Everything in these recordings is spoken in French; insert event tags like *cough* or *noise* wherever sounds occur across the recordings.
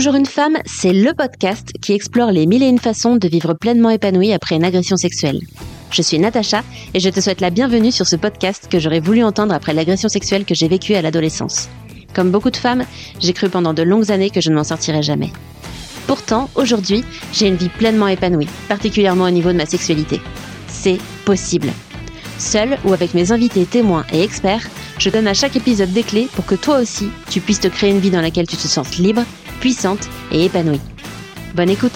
Toujours une femme, c'est le podcast qui explore les mille et une façons de vivre pleinement épanouie après une agression sexuelle. Je suis Natacha et je te souhaite la bienvenue sur ce podcast que j'aurais voulu entendre après l'agression sexuelle que j'ai vécue à l'adolescence. Comme beaucoup de femmes, j'ai cru pendant de longues années que je ne m'en sortirais jamais. Pourtant, aujourd'hui, j'ai une vie pleinement épanouie, particulièrement au niveau de ma sexualité. C'est possible. Seule ou avec mes invités témoins et experts, je donne à chaque épisode des clés pour que toi aussi, tu puisses te créer une vie dans laquelle tu te sens libre, puissante et épanouie. Bonne écoute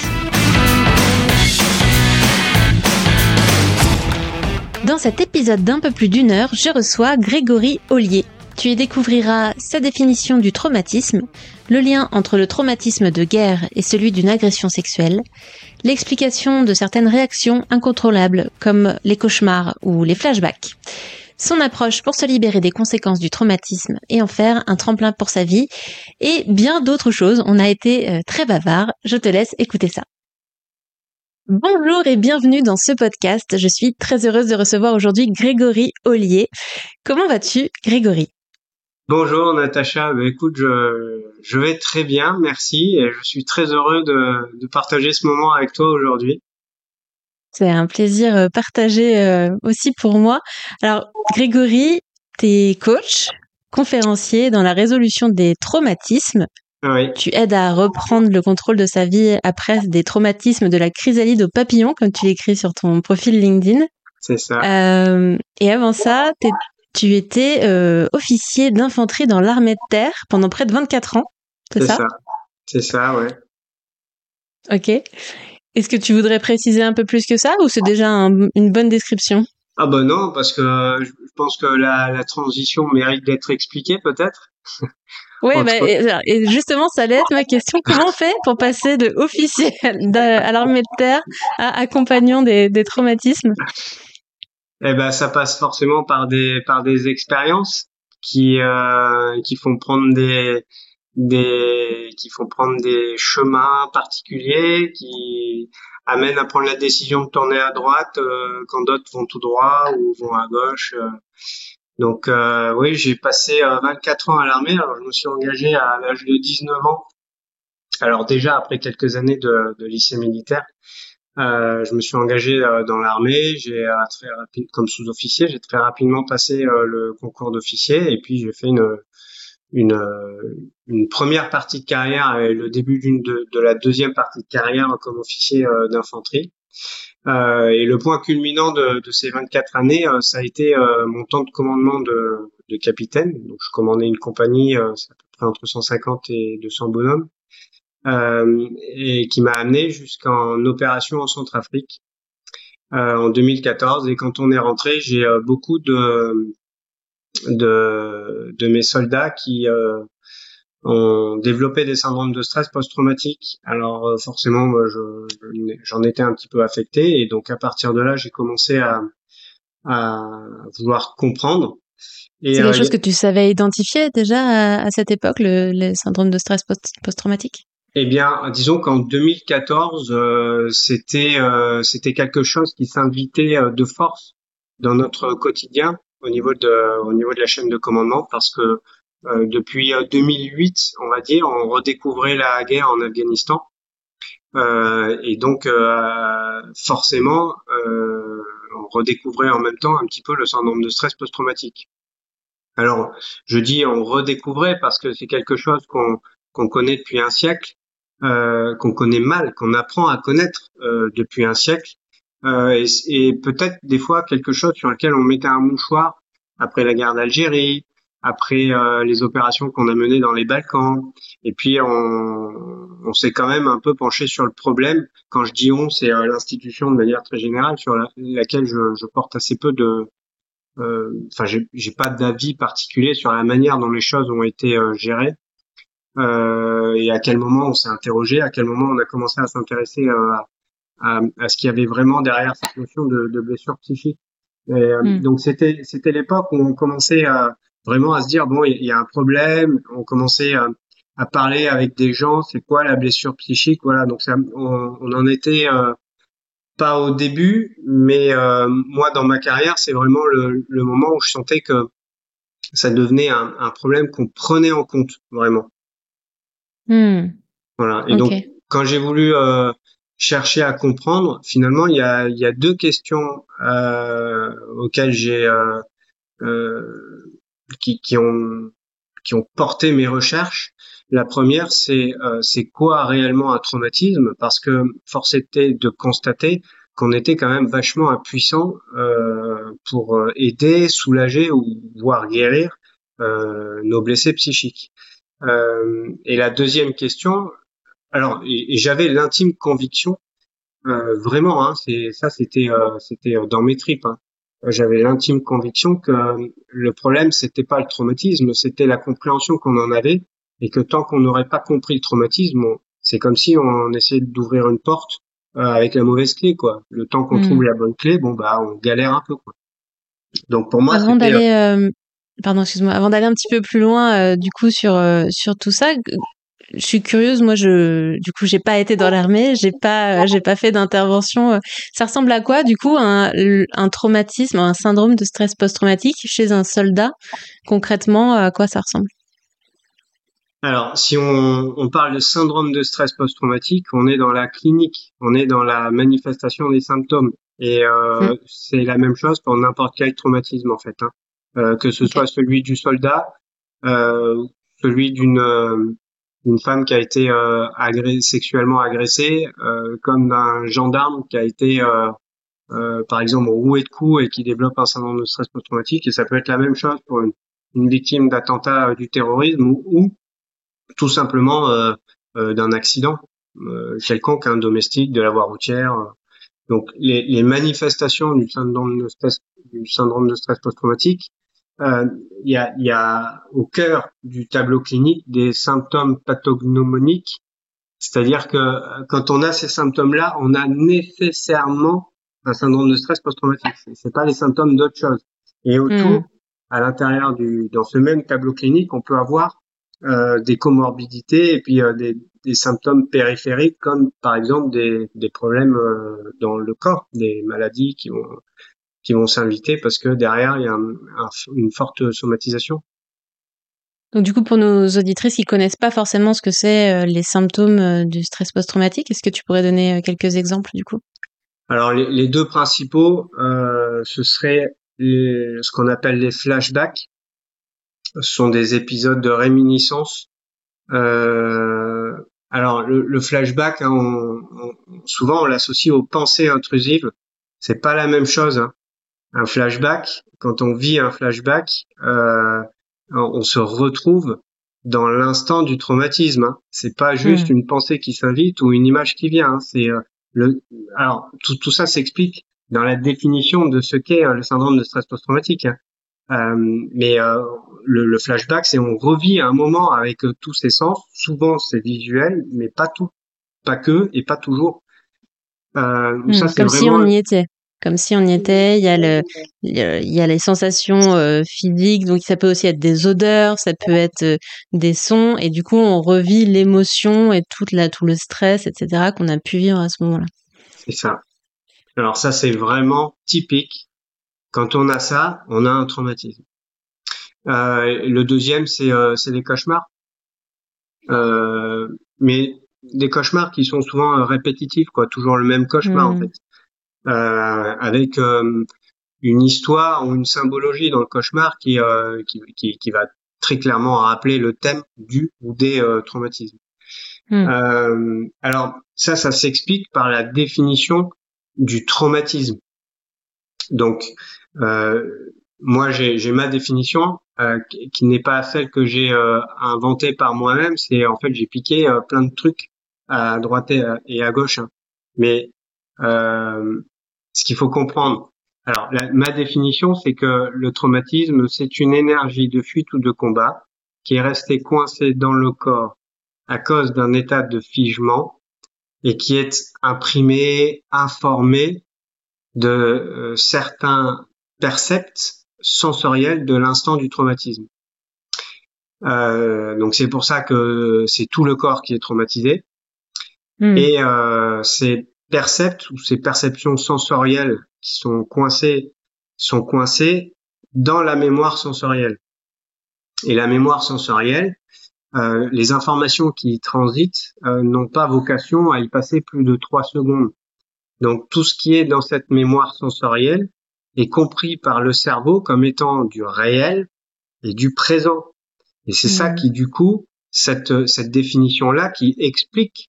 Dans cet épisode d'un peu plus d'une heure, je reçois Grégory Ollier. Tu y découvriras sa définition du traumatisme, le lien entre le traumatisme de guerre et celui d'une agression sexuelle, l'explication de certaines réactions incontrôlables comme les cauchemars ou les flashbacks, son approche pour se libérer des conséquences du traumatisme et en faire un tremplin pour sa vie, et bien d'autres choses. On a été euh, très bavard. Je te laisse écouter ça. Bonjour et bienvenue dans ce podcast. Je suis très heureuse de recevoir aujourd'hui Grégory Ollier. Comment vas-tu, Grégory? Bonjour Natacha, bah, écoute, je, vais très bien, merci, je suis très heureux de partager ce moment avec toi aujourd'hui. C'est un plaisir euh, partagé euh, aussi pour moi. Alors, Grégory, tu es coach, conférencier dans la résolution des traumatismes. Oui. Tu aides à reprendre le contrôle de sa vie après des traumatismes de la chrysalide au papillon, comme tu l'écris sur ton profil LinkedIn. C'est ça. Euh, et avant ça, tu étais euh, officier d'infanterie dans l'armée de terre pendant près de 24 ans, c'est ça, ça C'est ça, ouais. Ok. Est-ce que tu voudrais préciser un peu plus que ça ou c'est déjà une bonne description? Ah ben non, parce que je pense que la, la transition mérite d'être expliquée peut-être. *laughs* Oui, bah, et, justement, ça allait être ma question. *laughs* Comment on fait pour passer de officier à l'armée de terre à accompagnant des, des traumatismes? Eh ben, ça passe forcément par des par des expériences qui euh, qui font prendre des des qui font prendre des chemins particuliers qui amènent à prendre la décision de tourner à droite euh, quand d'autres vont tout droit ou vont à gauche. Euh. Donc euh, oui, j'ai passé 24 ans à l'armée. Alors je me suis engagé à l'âge de 19 ans. Alors déjà après quelques années de, de lycée militaire, euh, je me suis engagé euh, dans l'armée. J'ai euh, très rapide, comme sous-officier, j'ai très rapidement passé le concours d'officier et puis j'ai fait une une, une première partie de carrière et le début d'une de, de, la deuxième partie de carrière comme officier d'infanterie. Euh, et le point culminant de, de ces 24 années, ça a été mon temps de commandement de, de capitaine. Donc, je commandais une compagnie, c'est à peu près entre 150 et 200 bonhommes euh, et qui m'a amené jusqu'en opération en Centrafrique euh, en 2014. Et quand on est rentré, j'ai euh, beaucoup de, de, de mes soldats qui ont développé des syndromes de stress post-traumatique. Alors forcément, j'en étais un petit peu affecté et donc à partir de là, j'ai commencé à, à vouloir comprendre. C'est quelque chose que tu savais identifier déjà à, cette époque, le, le syndrome de stress post-traumatique? Eh bien, disons qu'en 2014, euh, c'était euh, c'était quelque chose qui s'invitait euh, de force dans notre quotidien au niveau de au niveau de la chaîne de commandement parce que depuis 2008, on va dire, on redécouvrait la guerre en Afghanistan et donc forcément, on redécouvrait en même temps un petit peu le syndrome de stress post-traumatique. Alors, je dis on redécouvrait parce que c'est quelque chose qu'on qu'on connaît depuis un siècle, euh, qu'on connaît mal, qu'on apprend à connaître euh, depuis un siècle, euh, et, et peut-être des fois quelque chose sur lequel on mettait un mouchoir après la guerre d'Algérie, après les opérations qu'on a menées dans les Balkans, et puis on, s'est quand même un peu penché sur le problème. Quand je dis on, c'est l'institution de manière très générale sur laquelle je, porte assez peu de, enfin j'ai pas d'avis particulier sur la manière dont les choses ont été gérées euh, et à quel moment on s'est interrogé, à quel moment on a commencé à s'intéresser euh, à, à, ce qu'il y avait vraiment derrière cette notion de, de blessure psychique. Et, euh, hmm. Donc c'était c'était l'époque où on commençait à, vraiment à se dire bon il y, a un problème, on commençait à, à parler avec des gens, c'est quoi la blessure psychique, voilà donc ça, on, on en était pas au début, mais euh, moi dans ma carrière c'est vraiment le, le, moment où je sentais que ça devenait un, un problème qu'on prenait en compte vraiment. Hmm. Voilà. Et donc, quand j'ai voulu euh, chercher à comprendre, finalement, il y a, il y a deux questions euh, auxquelles j'ai euh, euh, qui, qui ont qui ont porté mes recherches. La première, c'est euh, c'est quoi réellement un traumatisme? Parce que force était de constater qu'on était quand même vachement impuissant euh, pour aider, soulager ou voire guérir nos blessés psychiques. Euh, et la deuxième question, alors et, j'avais l'intime conviction, euh, vraiment, hein, c'est ça, c'était c'était dans mes tripes. Hein, j'avais l'intime conviction que le problème c'était pas le traumatisme, c'était la compréhension qu'on en avait et que tant qu'on n'aurait pas compris le traumatisme, c'est comme si on essayait d'ouvrir une porte euh, avec la mauvaise clé, quoi. Le temps qu'on trouve hmm. la bonne clé, bon bah on galère un peu, quoi. Donc pour moi, avant d'aller, euh, pardon, excuse-moi, avant d'aller un petit peu plus loin, euh, du coup sur sur tout ça, je suis curieuse. Moi, je, du coup, j'ai pas été dans l'armée, j'ai pas, j'ai pas fait d'intervention. Ça ressemble à quoi, du coup, un, un traumatisme, un syndrome de stress post-traumatique chez un soldat? Concrètement, à quoi ça ressemble? Alors, si on, on, parle de syndrome de stress post-traumatique, on est dans la clinique, on est dans la manifestation des symptômes. Et euh, mmh. c'est la même chose pour n'importe quel traumatisme, en fait. Hein. Euh, que ce soit celui du soldat, euh, celui d'une euh, une femme qui a été euh, sexuellement agressée, euh, comme d'un gendarme qui a été, par exemple, roué de coups et qui développe un syndrome de stress post-traumatique. Et ça peut être la même chose pour une, une victime d'attentat du terrorisme ou tout simplement euh, euh, d'un accident euh, quelconque, un domestique, de la voie routière. Donc les, les manifestations du syndrome de stress, du syndrome de stress post-traumatique, il y, a, y, a, au cœur du tableau clinique des symptômes pathognomoniques, c'est-à-dire que quand on a ces symptômes-là, on a nécessairement un syndrome de stress post-traumatique. C'est pas les symptômes d'autre chose. Et autour, hmm. à l'intérieur du, dans ce même tableau clinique, on peut avoir euh, des comorbidités et puis euh, des, des, symptômes périphériques comme par exemple des, des problèmes euh, dans le corps, des maladies qui vont qui vont s'inviter parce que derrière il y a une forte somatisation. Donc du coup pour nos auditrices qui connaissent pas forcément ce que c'est les symptômes du stress post-traumatique, est-ce que tu pourrais donner quelques exemples du coup? Alors les, les, deux principaux, ce serait ce qu'on appelle les flashbacks ce sont des épisodes de réminiscence. Euh, alors le, flashback, hein, souvent on l'associe aux pensées intrusives. C'est pas la même chose. Hein. Un flashback, quand on vit un flashback, euh, on se retrouve dans l'instant du traumatisme. Hein. C'est pas juste hmm. une pensée qui s'invite ou une image qui vient. Hein. C'est euh, le. Alors tout, tout ça s'explique dans la définition de ce qu'est le syndrome de stress post-traumatique. Hein. Euh, mais euh, le, le, flashback, c'est on revit un moment avec euh, tous ses sens. Souvent, c'est visuel, mais pas tout, pas que et pas toujours. Euh, hmm, ça, comme si on y était. Comme si on y était, il y a le, il y a les sensations euh, physiques, donc ça peut aussi être des odeurs, ça peut être des sons, et du coup on revit l'émotion et toute la, tout le stress, etc. qu'on a pu vivre à ce moment-là. C'est ça. Alors ça c'est vraiment typique quand on a ça, on a un traumatisme. Euh, le deuxième, c'est euh, les cauchemars. Euh, mais des cauchemars qui sont souvent euh, répétitifs, quoi, toujours le même cauchemar en mmh. fait, euh, avec euh, une histoire ou une symbologie dans le cauchemar qui, qui, qui, qui, va très clairement rappeler le thème du ou des traumatismes. Mmh. alors ça, ça s'explique par la définition du traumatisme. Donc, euh, moi, j'ai ma définition euh, qui n'est pas celle que j'ai euh, inventée par moi-même. C'est en fait, j'ai piqué plein de trucs à droite et à, gauche. Hein. Mais ce qu'il faut comprendre, alors ma définition, c'est que le traumatisme, c'est une énergie de fuite ou de combat qui est restée coincée dans le corps à cause d'un état de figement et qui est imprimé, informé de certains percepts sensoriels de l'instant du traumatisme. Euh, donc c'est pour ça que c'est tout le corps qui est traumatisé. Hmm. Et euh, ces percepts ou ces perceptions sensorielles qui sont coincées sont coincées dans la mémoire sensorielle. Et la mémoire sensorielle, euh, les informations qui transitent euh, n'ont pas vocation à y passer plus de trois secondes. Donc tout ce qui est dans cette mémoire sensorielle est compris par le cerveau comme étant du réel et du présent. Et c'est ça mmh. qui, du coup, cette, cette définition-là qui explique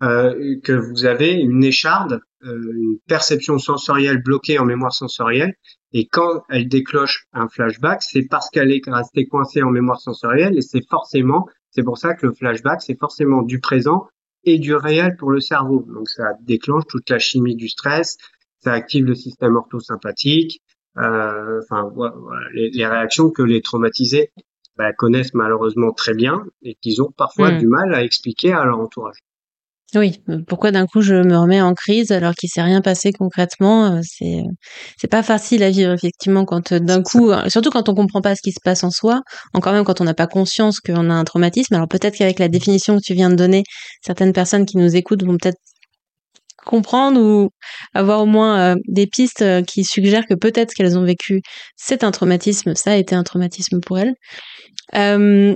que vous avez une écharde, euh, une perception sensorielle bloquée en mémoire sensorielle, et quand elle déclenche un flashback, c'est parce qu'elle est restée coincée en mémoire sensorielle, et c'est forcément, c'est pour ça que le flashback, c'est forcément du présent et du réel pour le cerveau. Donc ça déclenche toute la chimie du stress, ça active le système orthosympathique, euh, enfin voilà, les, les, réactions que les traumatisés bah, connaissent malheureusement très bien et qu'ils ont parfois hmm. du mal à expliquer à leur entourage. Oui, pourquoi d'un coup je me remets en crise alors qu'il s'est rien passé concrètement euh, C'est c'est pas facile à vivre effectivement quand euh, d'un coup, euh, surtout quand on comprend pas ce qui se passe en soi, encore même quand on n'a pas conscience qu'on a un traumatisme. Alors peut-être qu'avec la définition que tu viens de donner, certaines personnes qui nous écoutent vont peut-être comprendre ou avoir au moins des pistes qui suggèrent que peut-être qu'elles ont vécu, c'est un traumatisme, ça a été un traumatisme pour elles. Euh,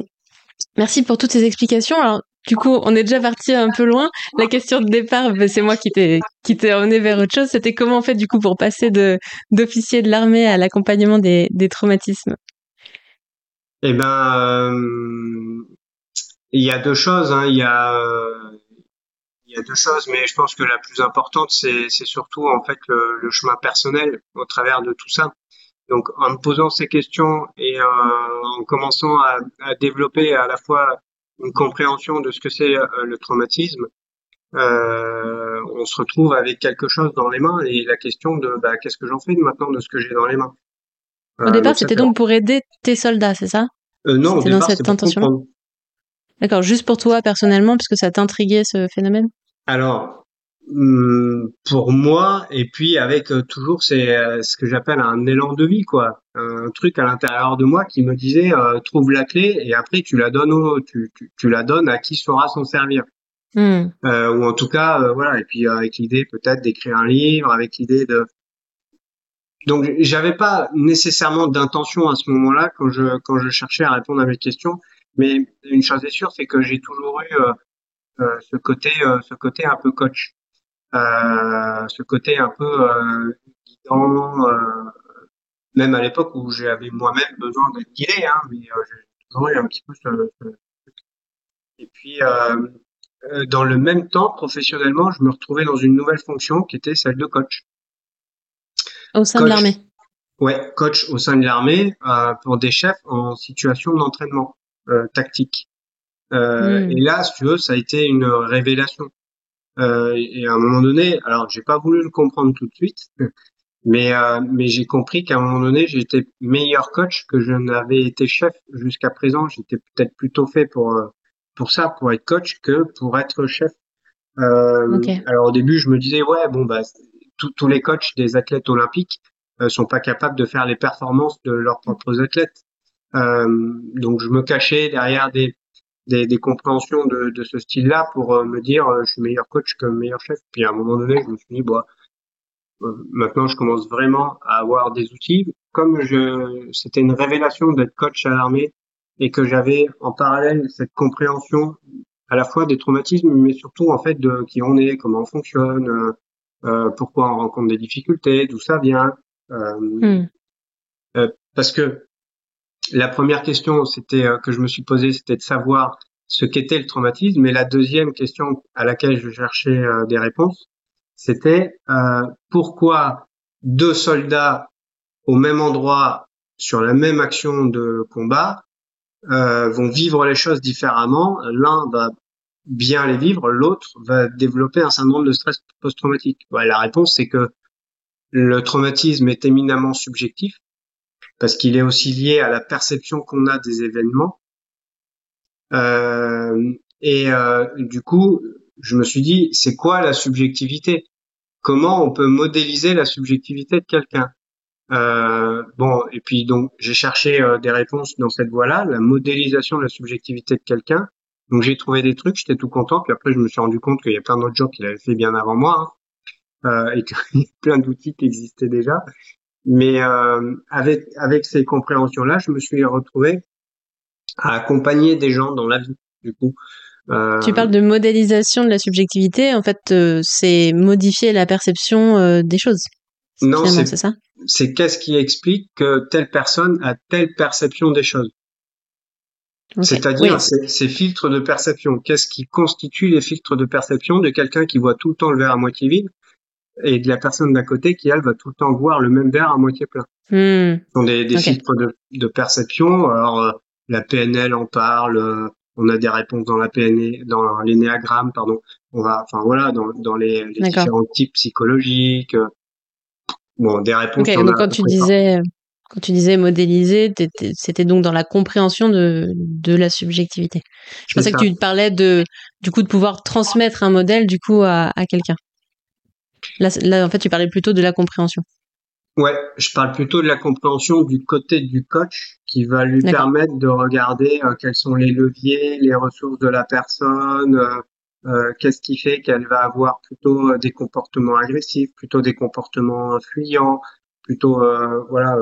merci pour toutes ces explications. Alors, du coup, on est déjà parti un peu loin. La question de départ, ben, c'est moi qui t'ai qui t'ai emmené vers autre chose. C'était comment on fait du coup pour passer de d'officier de l'armée à l'accompagnement des, des traumatismes? Eh ben, euh, il y a deux choses. Hein. Il y a il y a deux choses, mais je pense que la plus importante, c'est c'est surtout en fait le, le, chemin personnel au travers de tout ça. Donc, en me posant ces questions et euh, en commençant à, à développer à la fois une compréhension de ce que c'est euh, le traumatisme, euh, on se retrouve avec quelque chose dans les mains et la question de bah, qu'est-ce que j'en fais maintenant de ce que j'ai dans les mains? Au départ, c'était donc pour aider tes soldats, c'est ça? Euh, Non, c'était dans cette intention. D'accord, juste pour toi personnellement, puisque ça t'intriguait ce phénomène? Alors, pour moi et puis avec euh, toujours c'est euh, ce que j'appelle un élan de vie quoi. Un truc à l'intérieur de moi qui me disait euh, trouve la clé et après tu la donnes au, tu, tu, tu la donnes à qui saura s'en servir. Mmh. ou en tout cas voilà. Et puis avec l'idée peut-être d'écrire un livre avec l'idée de donc j'avais pas nécessairement d'intention à ce moment-là quand je quand je cherchais à répondre à mes questions. Mais une chose est sûre c'est que j'ai toujours eu ce côté ce côté un peu coach ce côté un peu euh, guidant, euh, même à l'époque où j'avais moi-même besoin d'être guidé, hein, mais j'ai toujours eu un petit peu ce, ce... Et puis, dans le même temps, professionnellement, je me retrouvais dans une nouvelle fonction qui était celle de coach. Au sein de l'armée. Ouais, coach au sein de l'armée euh, pour des chefs en situation d'entraînement euh, tactique. Euh, hmm. Et là, si tu veux, ça a été une révélation. Euh, et à un moment donné, alors j'ai pas voulu le comprendre tout de suite, *laughs* mais euh, mais j'ai compris qu'à un moment donné, j'étais meilleur coach que je n'avais été chef jusqu'à présent. J'étais peut-être plutôt fait pour euh, pour ça, pour être coach, que pour être chef. Euh, Alors au début, je me disais ouais, bon bah tous les coachs des athlètes olympiques euh, sont pas capables de faire les performances de leurs propres athlètes. Euh, donc je me cachais derrière des des, des compréhensions de, de ce style-là pour euh, me dire euh, je suis meilleur coach que meilleur chef. Puis à un moment donné, je me suis dit bah euh, maintenant je commence vraiment à avoir des outils. Comme je c'était une révélation d'être coach à l'armée et que j'avais en parallèle cette compréhension à la fois des traumatismes, mais surtout en fait de qui on est, comment on fonctionne, euh, pourquoi on rencontre des difficultés, d'où ça vient. Euh, hmm. parce que la première question c'était euh, que je me suis posée, c'était de savoir ce qu'était le traumatisme. Et la deuxième question à laquelle je cherchais euh, des réponses, c'était euh, pourquoi deux soldats au même endroit sur la même action de combat vont vivre les choses différemment? L'un va bien les vivre, l'autre va développer un syndrome de stress post-traumatique. la réponse, c'est que le traumatisme est éminemment subjectif parce qu'il est aussi lié à la perception qu'on a des événements. Euh, et euh, du coup, je me suis dit, c'est quoi la subjectivité? Comment on peut modéliser la subjectivité de quelqu'un? Euh, Bon, et puis donc j'ai cherché euh, des réponses dans cette voie-là, la modélisation de la subjectivité de quelqu'un. Donc j'ai trouvé des trucs, j'étais tout content. Puis après, je me suis rendu compte qu'il y a plein d'autres gens qui l'avaient fait bien avant moi. Hein, euh, et qu'il y a *laughs* plein d'outils qui existaient déjà. Mais euh, avec avec ces compréhensions-là, je me suis retrouvé à accompagner des gens dans la vie. du coup. Euh, tu parles de modélisation de la subjectivité. En fait, euh, c'est modifier la perception euh, des choses. Non, c'est ça? C'est qu'est-ce qui explique que telle personne a telle perception des choses? C'est-à-dire ces, filtres de perception. Qu'est-ce qui constitue les filtres de perception de quelqu'un qui voit tout le temps le verre à moitié vide? Et de la personne d'à côté qui elle va tout le temps voir le même verre à moitié plein. Hmm. Ce sont des, des filtres de, de, perception. Alors la PNL en parle, on a des réponses dans la PNE, dans l'énéagramme, pardon. On va, enfin voilà, dans, dans les, les différents types psychologiques. Euh, bon, des réponses. donc quand tu disais, quand tu disais modéliser, c'était donc dans la compréhension de, de la subjectivité. Je pensais que tu parlais de, du coup, de pouvoir transmettre un modèle, du coup, à, à quelqu'un. Là, là, en fait, tu parlais plutôt de la compréhension. Ouais, je parle plutôt de la compréhension du côté du coach qui va lui permettre de regarder euh, quels sont les leviers, les ressources de la personne, euh, euh qu'est-ce qui fait qu'elle va avoir plutôt des comportements agressifs, plutôt des comportements fuyants, plutôt voilà.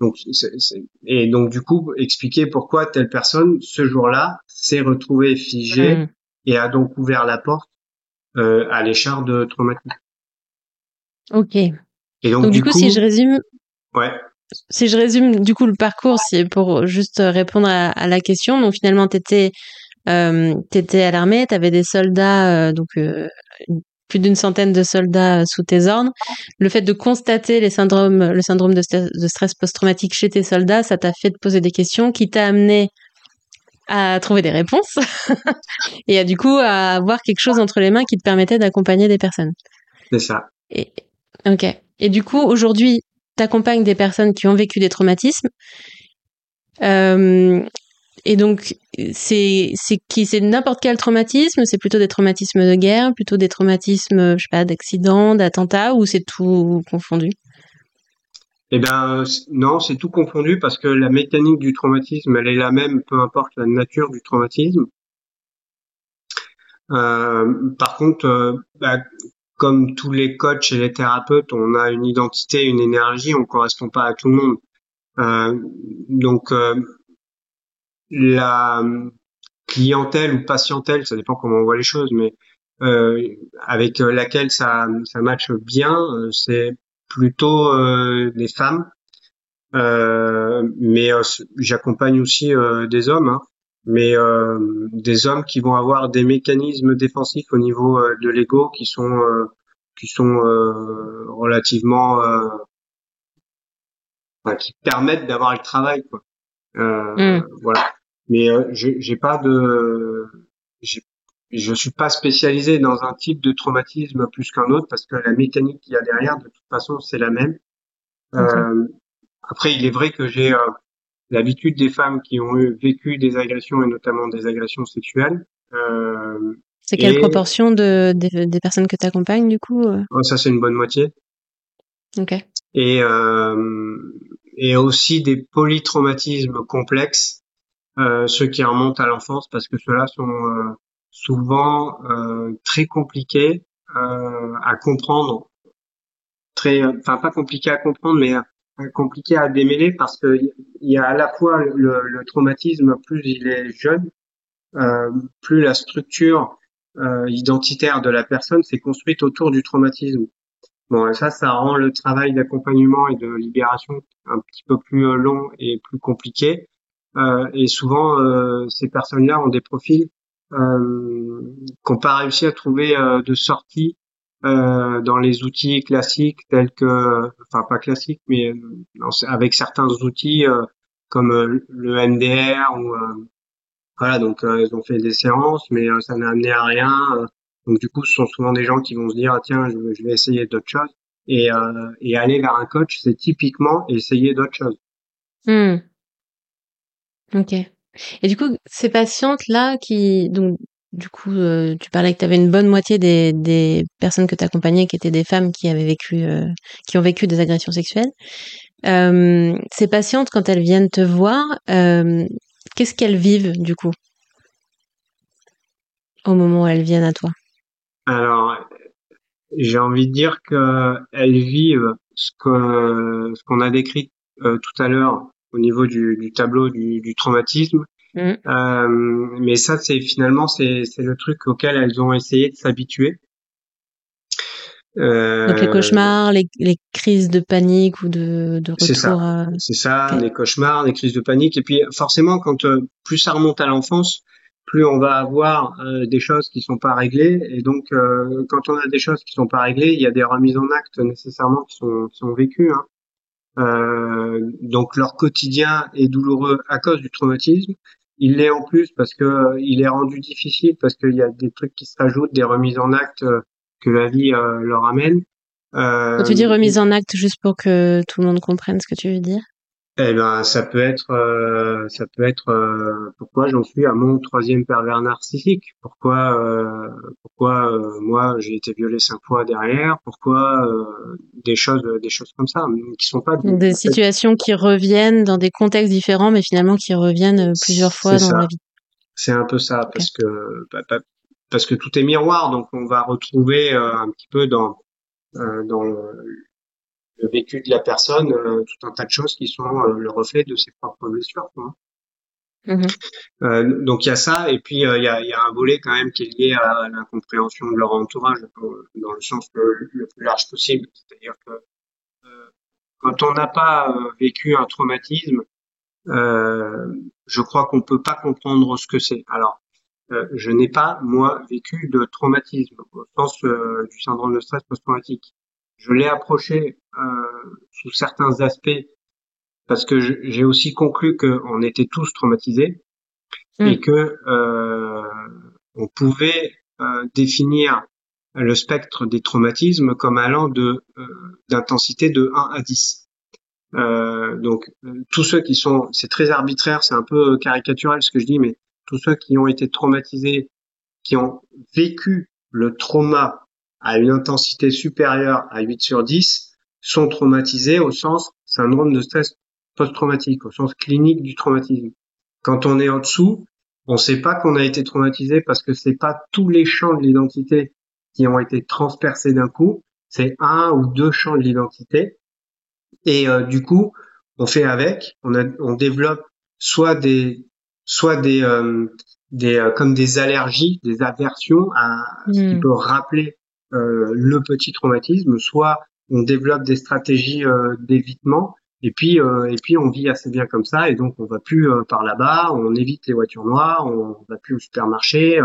donc et donc du coup expliquer pourquoi telle personne ce jour-là s'est retrouvée figée mmh. et a donc ouvert la porte à l'écharpe de traumatisme. Ok. Et donc, du, coup, si je résume, ouais. Si je résume du coup le parcours, c'est pour juste répondre à, la question. Donc finalement, t'étais euh, t'étais à l'armée, t'avais des soldats, euh, donc euh, plus d'une centaine de soldats sous tes ordres. Le fait de constater les syndromes, le syndrome de, de stress post-traumatique chez tes soldats, ça t'a fait te poser des questions, qui t'a amené à trouver des réponses *laughs* et à du coup à avoir quelque chose entre les mains qui te permettait d'accompagner des personnes. C'est ça. Et, ok. Et du coup, aujourd'hui, tu accompagnes des personnes qui ont vécu des traumatismes. Euh, et donc, c'est qui c'est n'importe quel traumatisme, c'est plutôt des traumatismes de guerre, plutôt des traumatismes, je sais pas, d'accidents, d'attentats, ou c'est tout confondu? Eh ben non, c'est tout confondu parce que la mécanique du traumatisme, elle est la même, peu importe la nature du traumatisme. Euh, par contre, euh, bah, comme tous les coachs et les thérapeutes, on a une identité, une énergie, on correspond pas à tout le monde. Euh, donc la clientèle ou patientèle, ça dépend comment on voit les choses, mais avec laquelle ça ça matche bien, c'est plutôt des femmes. mais j'accompagne aussi des hommes, hein. mais des hommes qui vont avoir des mécanismes défensifs au niveau de l'ego qui sont qui sont euh, relativement euh, enfin, qui permettent d'avoir le travail quoi. Euh, mm. Voilà. Mais j'ai pas de je suis pas spécialisé dans un type de traumatisme plus qu'un autre parce que la mécanique qu'il y a derrière, de toute façon, c'est la même. Euh, après, il est vrai que j'ai l'habitude des femmes qui ont eu, vécu des agressions et notamment des agressions sexuelles. Euh, c'est quelle proportion de, des personnes que tu accompagnes du coup euh? Oh, Ça c'est une bonne moitié. Ok. Et euh, et aussi des polytraumatismes complexes, euh, ceux qui remontent à l'enfance parce que ceux-là sont euh, souvent euh, très compliqués euh, à comprendre, très, enfin pas compliqués à comprendre, mais compliqués à démêler parce que il y a à la fois le, le traumatisme plus il est jeune, plus la structure euh, identitaire de la personne s'est construite autour du traumatisme. Bon, ça, ça rend le travail d'accompagnement et de libération un petit peu plus euh, long et plus compliqué. Euh, et souvent, euh, ces personnes-là ont des profils euh, qui n'ont pas réussi à trouver euh, de sortie dans les outils classiques tels que, enfin pas classiques, mais avec certains outils comme le MDR ou voilà, donc euh, ils ont fait des séances, mais euh, ça n'a amené à rien. Euh. donc du coup, ce sont souvent des gens qui vont se dire ah, tiens, je, vais essayer d'autres choses. Et, et aller vers un coach, c'est typiquement essayer d'autres choses. Hmm. Ok. Et du coup, ces patientes là qui donc du coup, tu parlais que tu avais une bonne moitié des, des personnes que tu accompagnais qui étaient des femmes qui avaient vécu, qui ont vécu des agressions sexuelles. Euh, ces patientes, quand elles viennent te voir, euh, Qu'est-ce qu'elles vivent du coup? Au moment où elles viennent à toi? Alors, j'ai envie de dire qu'elles vivent ce que ce qu'on a décrit euh, tout à l'heure au niveau du, tableau du, traumatisme, Mm. Euh, mais ça, c'est finalement c'est le truc auquel elles ont essayé de s'habituer. Euh, Donc les cauchemars, les, les, crises de panique ou de, de retour. C'est ça, c'est ça les cauchemars, les crises de panique. Et puis forcément, quand euh, plus ça remonte à l'enfance, plus on va avoir euh, des choses qui sont pas réglées. Et donc, euh, quand on a des choses qui sont pas réglées, il y a des remises en acte nécessairement qui sont, qui sont vécues. Hein. Euh, donc, leur quotidien est douloureux à cause du traumatisme. Il l'est en plus parce que il est rendu difficile parce qu'il y a des trucs qui se rajoutent, des remises en acte que la vie leur amène. Quand tu dis remise en acte, juste pour que tout le monde comprenne ce que tu veux dire eh ben, ça peut être, euh, ça peut être euh, pourquoi j'en suis à mon troisième pervers narcissique? Pourquoi, euh, pourquoi moi j'ai été violé cinq fois derrière? Pourquoi des choses, des choses comme ça, qui sont pas des, situations qui reviennent dans des contextes différents, mais finalement qui reviennent plusieurs fois dans la vie. C'est un peu ça, parce que bah, bah, parce que tout est miroir, donc on va retrouver un petit peu dans dans le, le vécu de la personne, euh, tout un tas de choses qui sont euh, le reflet de ses propres blessures. Mmh euh, donc il y a ça, et puis il y, a, y, a, un volet quand même qui est lié à l'incompréhension de leur entourage, dans le sens le, le plus large possible. C'est-à-dire que quand on n'a pas vécu un traumatisme, je crois qu'on peut pas comprendre ce que c'est. Alors, je n'ai pas moi vécu de traumatisme au sens du syndrome de stress post-traumatique je l'ai approché sous certains aspects parce que j'ai aussi conclu qu'on était tous traumatisés hmm. et que euh, on pouvait euh, définir le spectre des traumatismes comme allant de d'intensité de 1 à 10. donc tous ceux qui sont, c'est très arbitraire, c'est un peu caricatural ce que je dis, mais tous ceux qui ont été traumatisés, qui ont vécu le trauma à une intensité supérieure à 8 sur 10 sont traumatisés au sens syndrome de stress post-traumatique, au sens clinique du traumatisme. Quand on est en dessous, on ne sait pas qu'on a été traumatisé parce que c'est pas tous les champs de l'identité qui ont été transpercés d'un coup, c'est un ou deux champs de l'identité. Et euh, du coup, on fait avec, on, a, on développe soit des, soit des, euh, des euh, comme des allergies, des aversions à ce qui hmm. peut rappeler euh, le petit traumatisme, soit on développe des stratégies euh, d'évitement. Et puis euh, et puis on vit assez bien comme ça. Et donc on va plus par là-bas, on évite les voitures noires, on va plus au supermarché,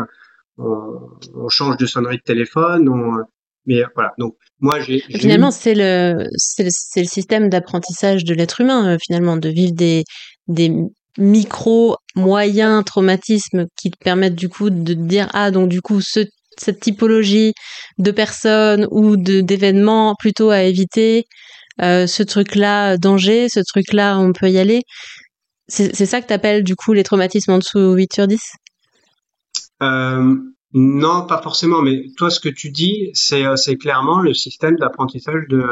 on, on change de sonnerie de téléphone, on, mais voilà. Donc moi j'ai finalement c'est le c'est le, le, système d'apprentissage de l'être humain finalement de vivre des des micro moyens traumatismes qui te permettent du coup de dire ah donc du coup ce cette typologie de personnes ou d'événements plutôt à éviter. Euh, ce truc-là, danger, ce truc-là, on peut y aller. C'est ça que tu appelles du coup les traumatismes en dessous 8 sur 10 euh, Non, pas forcément, mais toi ce que tu dis, c'est euh, clairement le système d'apprentissage de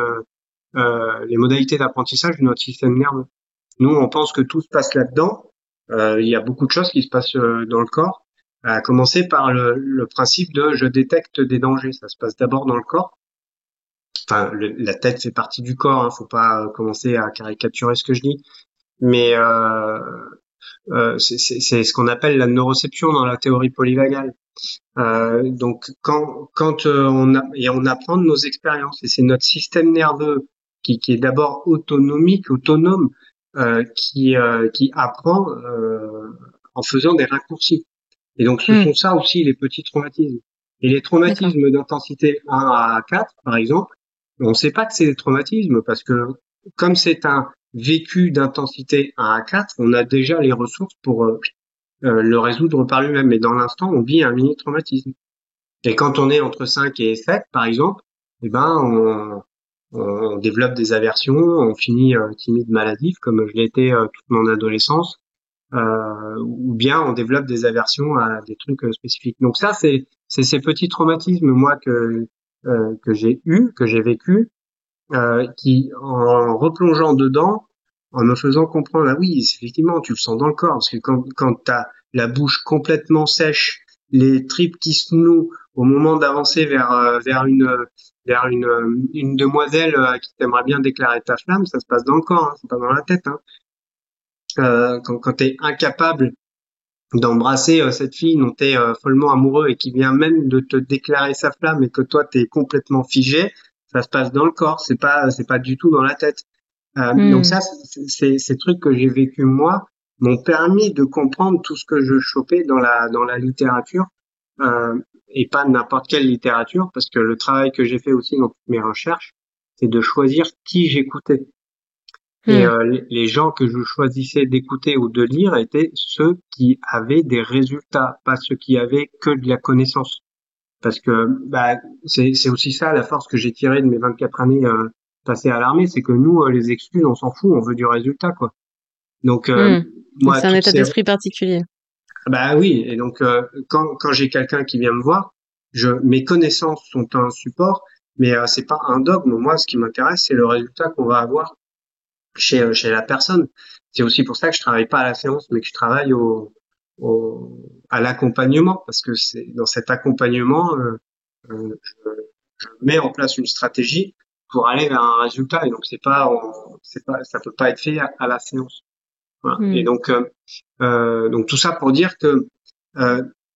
les modalités d'apprentissage de notre système nerveux. Nous, on pense que tout se passe là-dedans. Il y a beaucoup de choses qui se passent dans le corps à commencer par le, principe de je détecte des dangers. Ça se passe d'abord dans le corps. Enfin, la tête fait partie du corps. Hein, faut pas commencer à caricaturer ce que je dis. Mais euh, euh, c'est ce qu'on appelle la neuroception dans la théorie polyvagale. Euh, donc quand quand euh, on a, et on apprend de nos expériences et c'est notre système nerveux qui, qui est d'abord autonomique, autonome, euh, qui euh, qui apprend en faisant des raccourcis. Et donc, ce hmm. sont ça aussi les petits traumatismes. Et les traumatismes d'intensité 1 à 4, par exemple, on ne sait pas que c'est des traumatismes parce que comme c'est un vécu d'intensité 1 à 4, on a déjà les ressources pour euh, euh, le résoudre par lui-même. Mais dans l'instant, on vit un mini-traumatisme. Et quand on est entre 5 et 7, par exemple, eh ben, on, on développe des aversions, on finit euh, timide maladif, comme je l'ai été toute mon adolescence. Euh, ou bien on développe des aversions à des trucs euh, spécifiques. Donc ça, c'est ces petits traumatismes moi que euh, que j'ai eu, que j'ai vécu, qui en replongeant dedans, en me faisant comprendre, ah oui, effectivement, tu le sens dans le corps, parce que quand, quand tu as la bouche complètement sèche, les tripes qui se nouent au moment d'avancer vers, vers une, vers une, une demoiselle à qui t'aimerais bien déclarer ta flamme, ça se passe dans le corps, hein, c'est pas dans la tête. Hein. Euh, quand, quand tu es incapable d'embrasser euh, cette fille dont tu es euh, follement amoureux et qui vient même de te déclarer sa flamme et que toi tu es complètement figé, ça se passe dans le corps, c'est pas c'est pas du tout dans la tête. Euh, hmm. Donc ça, c'est ces trucs que j'ai vécu moi m'ont permis de comprendre tout ce que je chopais dans la dans la littérature euh, et pas n'importe quelle littérature parce que le travail que j'ai fait aussi dans mes recherches, c'est de choisir qui j'écoutais. Et hmm. euh, les gens que je choisissais d'écouter ou de lire étaient ceux qui avaient des résultats, pas ceux qui avaient que de la connaissance. Parce que bah, c'est aussi ça la force que j'ai tirée de mes 24 années euh, passées à l'armée, c'est que nous, euh, les excuses, on s'en fout, on veut du résultat, quoi. Donc, euh, hmm. moi, c'est un état d'esprit particulier. Bah oui, et donc quand, quand j'ai quelqu'un qui vient me voir, je, mes connaissances sont un support, mais c'est pas un dogme. Moi, ce qui m'intéresse, c'est le résultat qu'on va avoir chez, euh, chez la personne. C'est aussi pour ça que je travaille pas à la séance, mais que je travaille au, au à l'accompagnement, parce que c'est dans cet accompagnement, euh, euh je, je, mets en place une stratégie pour aller vers un résultat. Et donc c'est pas, c'est pas, ça peut pas être fait à, la séance. Voilà. Hmm. Et donc, euh, euh, donc tout ça pour dire que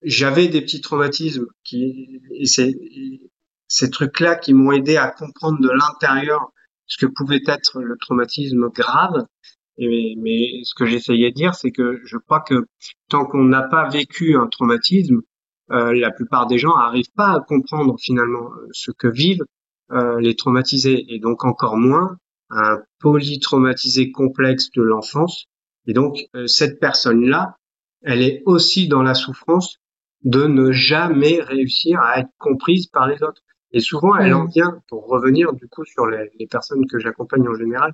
j'avais des petits traumatismes qui, et c'est ces trucs-là qui m'ont aidé à comprendre de l'intérieur ce que pouvait être le traumatisme grave. Mais ce que j'essayais de dire, c'est que je crois que tant qu'on n'a pas vécu un traumatisme, euh, la plupart des gens n'arrivent pas à comprendre finalement euh, ce que vivent euh, les traumatisés, et donc encore moins un polytraumatisé complexe de l'enfance. Et donc cette personne-là, elle est aussi dans la souffrance de ne jamais réussir à être comprise par les autres. Et souvent, elle en vient, pour revenir du coup sur les, les personnes que j'accompagne en général,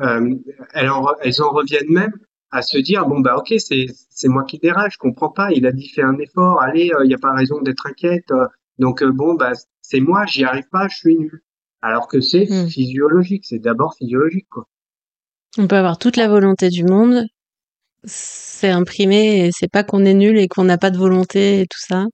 euh, elles, en, elles en reviennent même à se dire bon bah ok c'est moi qui dérange, je comprends pas, il a dit fait un effort, allez, il euh, n'y a pas raison d'être inquiète, euh, donc bon bah c'est moi, j'y arrive pas, je suis nul. Alors que c'est mm. physiologique, c'est d'abord physiologique quoi. On peut avoir toute la volonté du monde, c'est imprimé, et c'est pas qu'on est nul et qu'on n'a pas de volonté et tout ça.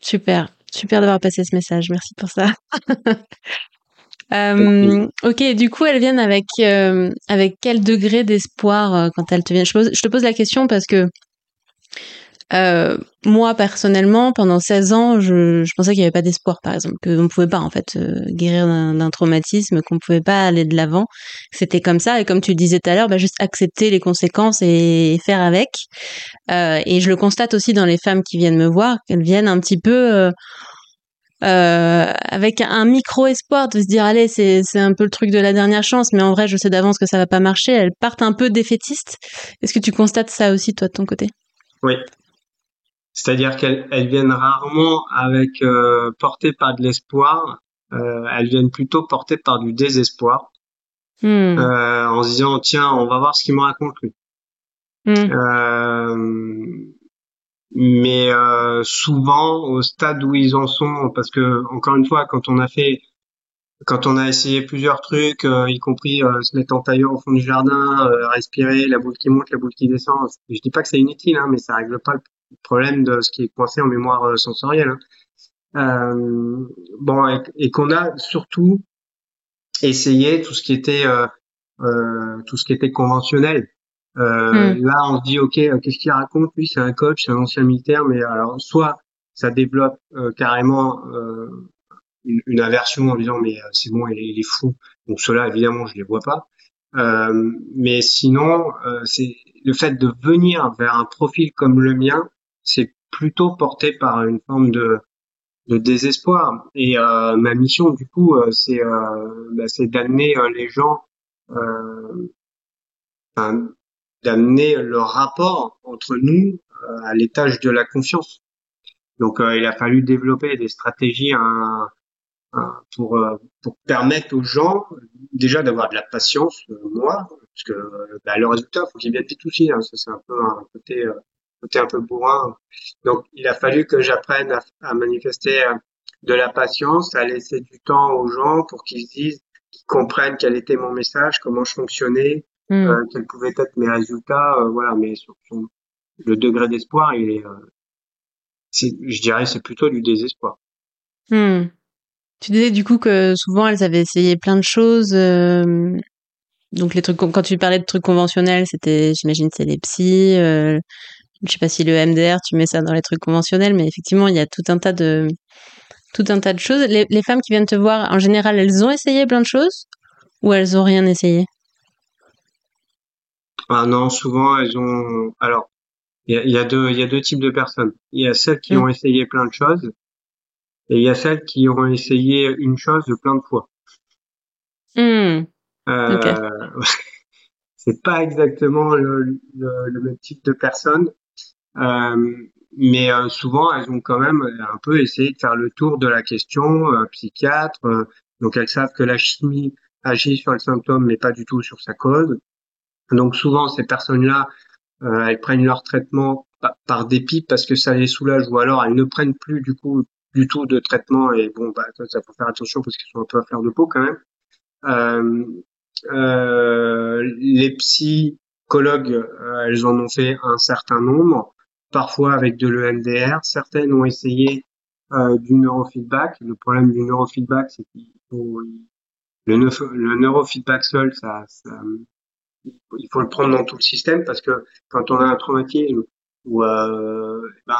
Super. Super d'avoir passé ce message. Merci pour ça. *laughs* euh, ok, du coup, elles viennent avec euh, avec quel degré d'espoir euh, quand elles te viennent? Je, pose, je, te pose la question parce que euh, moi personnellement, pendant 16 ans, je, je pensais qu'il n'y avait pas d'espoir, par exemple, qu'on ne pouvait pas en fait euh, guérir d'un traumatisme, qu'on ne pouvait pas aller de l'avant. C'était comme ça, et comme tu le disais tout à l'heure, bah, juste accepter les conséquences et, faire avec. Euh, et je le constate aussi dans les femmes qui viennent me voir, qu'elles viennent un petit peu euh, euh, avec un micro espoir de se dire allez c'est c'est un peu le truc de la dernière chance mais en vrai je sais d'avance que ça va pas marcher. Elles partent un peu défaitistes. Est-ce que tu constates ça aussi toi de ton côté? Oui c'est-à-dire qu'elles elles viennent rarement avec euh, portées par de l'espoir, euh, elles viennent plutôt portées par du désespoir, hmm. euh, en se disant tiens on va voir ce qu'il me raconte lui. Euh, mais euh, souvent au stade où ils en sont, parce que encore une fois quand on a fait quand on a essayé plusieurs trucs, euh, y compris euh, se mettre en tailleur au fond du jardin, euh, respirer, la boule qui monte, la boule qui descend. Je dis pas que c'est inutile, hein, mais ça règle pas le problème de ce qui est coincé en mémoire euh, sensorielle. Hein. Euh, bon, et, qu'on a surtout essayé tout ce qui était euh, tout ce qui était conventionnel. Hmm. Là, on se dit ok, qu'est-ce qu'il raconte Lui, c'est un coach, c'est un ancien militaire, mais alors soit ça développe carrément une, une, aversion en disant mais c'est bon, il est, il est fou. Donc cela, évidemment, je les vois pas. Euh, mais sinon, euh, c'est le fait de venir vers un profil comme le mien, c'est plutôt porté par une forme de, désespoir. Et euh, ma mission, du coup, euh, c'est euh, bah, d'amener euh, les gens, d'amener le rapport entre nous à l'étage de la confiance. Donc, il a fallu développer des stratégies un, pour, pour permettre aux gens déjà d'avoir de la patience, moi, parce que bah, le résultat, faut qu'il vienne vite aussi. Hein, c'est un peu un côté côté un peu bourrin. Donc, il a fallu que j'apprenne à, manifester euh, de la patience, à laisser du temps aux gens pour qu'ils se disent, qu'ils comprennent quel était mon message, comment je fonctionnais, hmm. euh, quels pouvaient être mes résultats, euh, voilà. Mais sur, le degré d'espoir, il est, je dirais, c'est plutôt du désespoir. Hmm. Tu disais du coup que souvent elles avaient essayé plein de choses donc les trucs quand tu parlais de trucs conventionnels, c'était j'imagine c'est les psys. Je sais pas si le MDR tu mets ça dans les trucs conventionnels, mais effectivement il y a tout un tas de tout un tas de choses. Les, les femmes qui viennent te voir, en général, elles ont essayé plein de choses ou elles ont rien essayé? Ah non, souvent elles ont. Alors, il y a, deux, il y a deux types de personnes. Il y a celles qui mm. ont essayé plein de choses, et il y a celles qui ont essayé une chose plein de fois. Mmh. Euh, *laughs* c'est pas exactement le, le, même type de personne, mais euh, souvent elles ont quand même un peu essayé de faire le tour de la question euh, psychiatre. Euh, donc elles savent que la chimie agit sur le symptôme, mais pas du tout sur sa cause. Donc souvent ces personnes-là, elles prennent leur traitement par dépit parce que ça les soulage, ou alors elles ne prennent plus du coup du tout de traitement et bon bah ça faut faire attention parce qu'ils sont un peu à fleur de peau quand même. Euh, euh, les psychologues, euh, elles en ont fait un certain nombre, parfois avec de l'EMDR. Certaines ont essayé euh, du neurofeedback. Le problème du neurofeedback, c'est qu'il faut le, neurofeedback seul, ça, ça, il faut le prendre dans tout le système parce que quand on a un traumatisme ou euh, ben,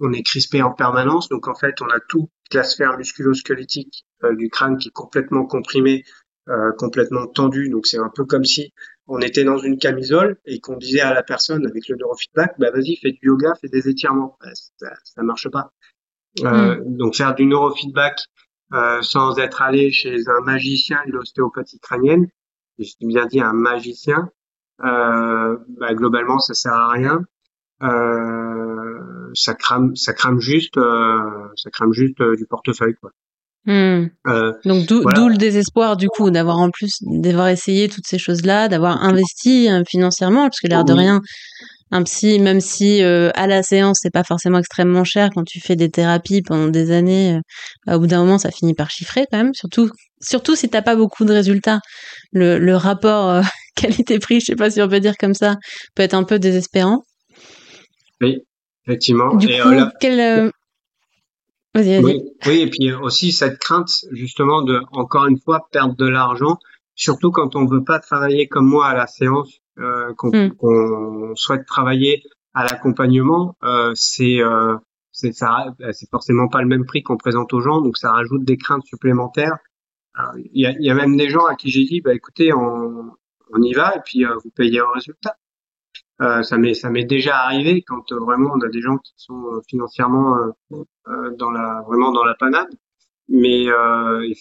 on est crispé en permanence, donc en fait on a toute la sphère musculo-squelettique euh, du crâne qui est complètement comprimée euh, complètement tendu. Donc c'est un peu comme si on était dans une camisole et qu'on disait à la personne avec le neurofeedback, bah vas-y, fais du yoga, fais des étirements. Bah, ça, ça marche pas. Euh, mm. Donc faire du neurofeedback euh, sans être allé chez un magicien de l'ostéopathie crânienne, je dis bien dit un magicien, euh, bah, globalement ça sert à rien. Euh, ça crame, ça crame juste, ça crame juste du portefeuille quoi. Hmm. Euh, Donc d'où le désespoir du coup d'avoir en plus d'avoir essayé toutes ces choses-là, d'avoir investi euh, financièrement parce que l'air de rien un psy même si euh, à la séance c'est pas forcément extrêmement cher quand tu fais des thérapies pendant des années bah, au bout d'un moment ça finit par chiffrer quand même surtout surtout si t'as pas beaucoup de résultats le, le rapport *laughs* qualité-prix je sais pas si on peut dire comme ça peut être un peu désespérant. Oui effectivement. Du coup, quel, oui, oui, et puis aussi cette crainte justement de, encore une fois, perdre de l'argent, surtout quand on veut pas travailler comme moi à la séance, euh, hmm. qu'on souhaite travailler à l'accompagnement, euh, c'est euh, c'est forcément pas le même prix qu'on présente aux gens, donc ça rajoute des craintes supplémentaires. Il y a, y a, même des gens à qui j'ai dit, bah écoutez, on, on y va et puis euh, vous payez au résultat. Euh, ça m'est ça m'est déjà arrivé quand euh, vraiment on a des gens qui sont euh, financièrement dans la vraiment dans la panade. Mais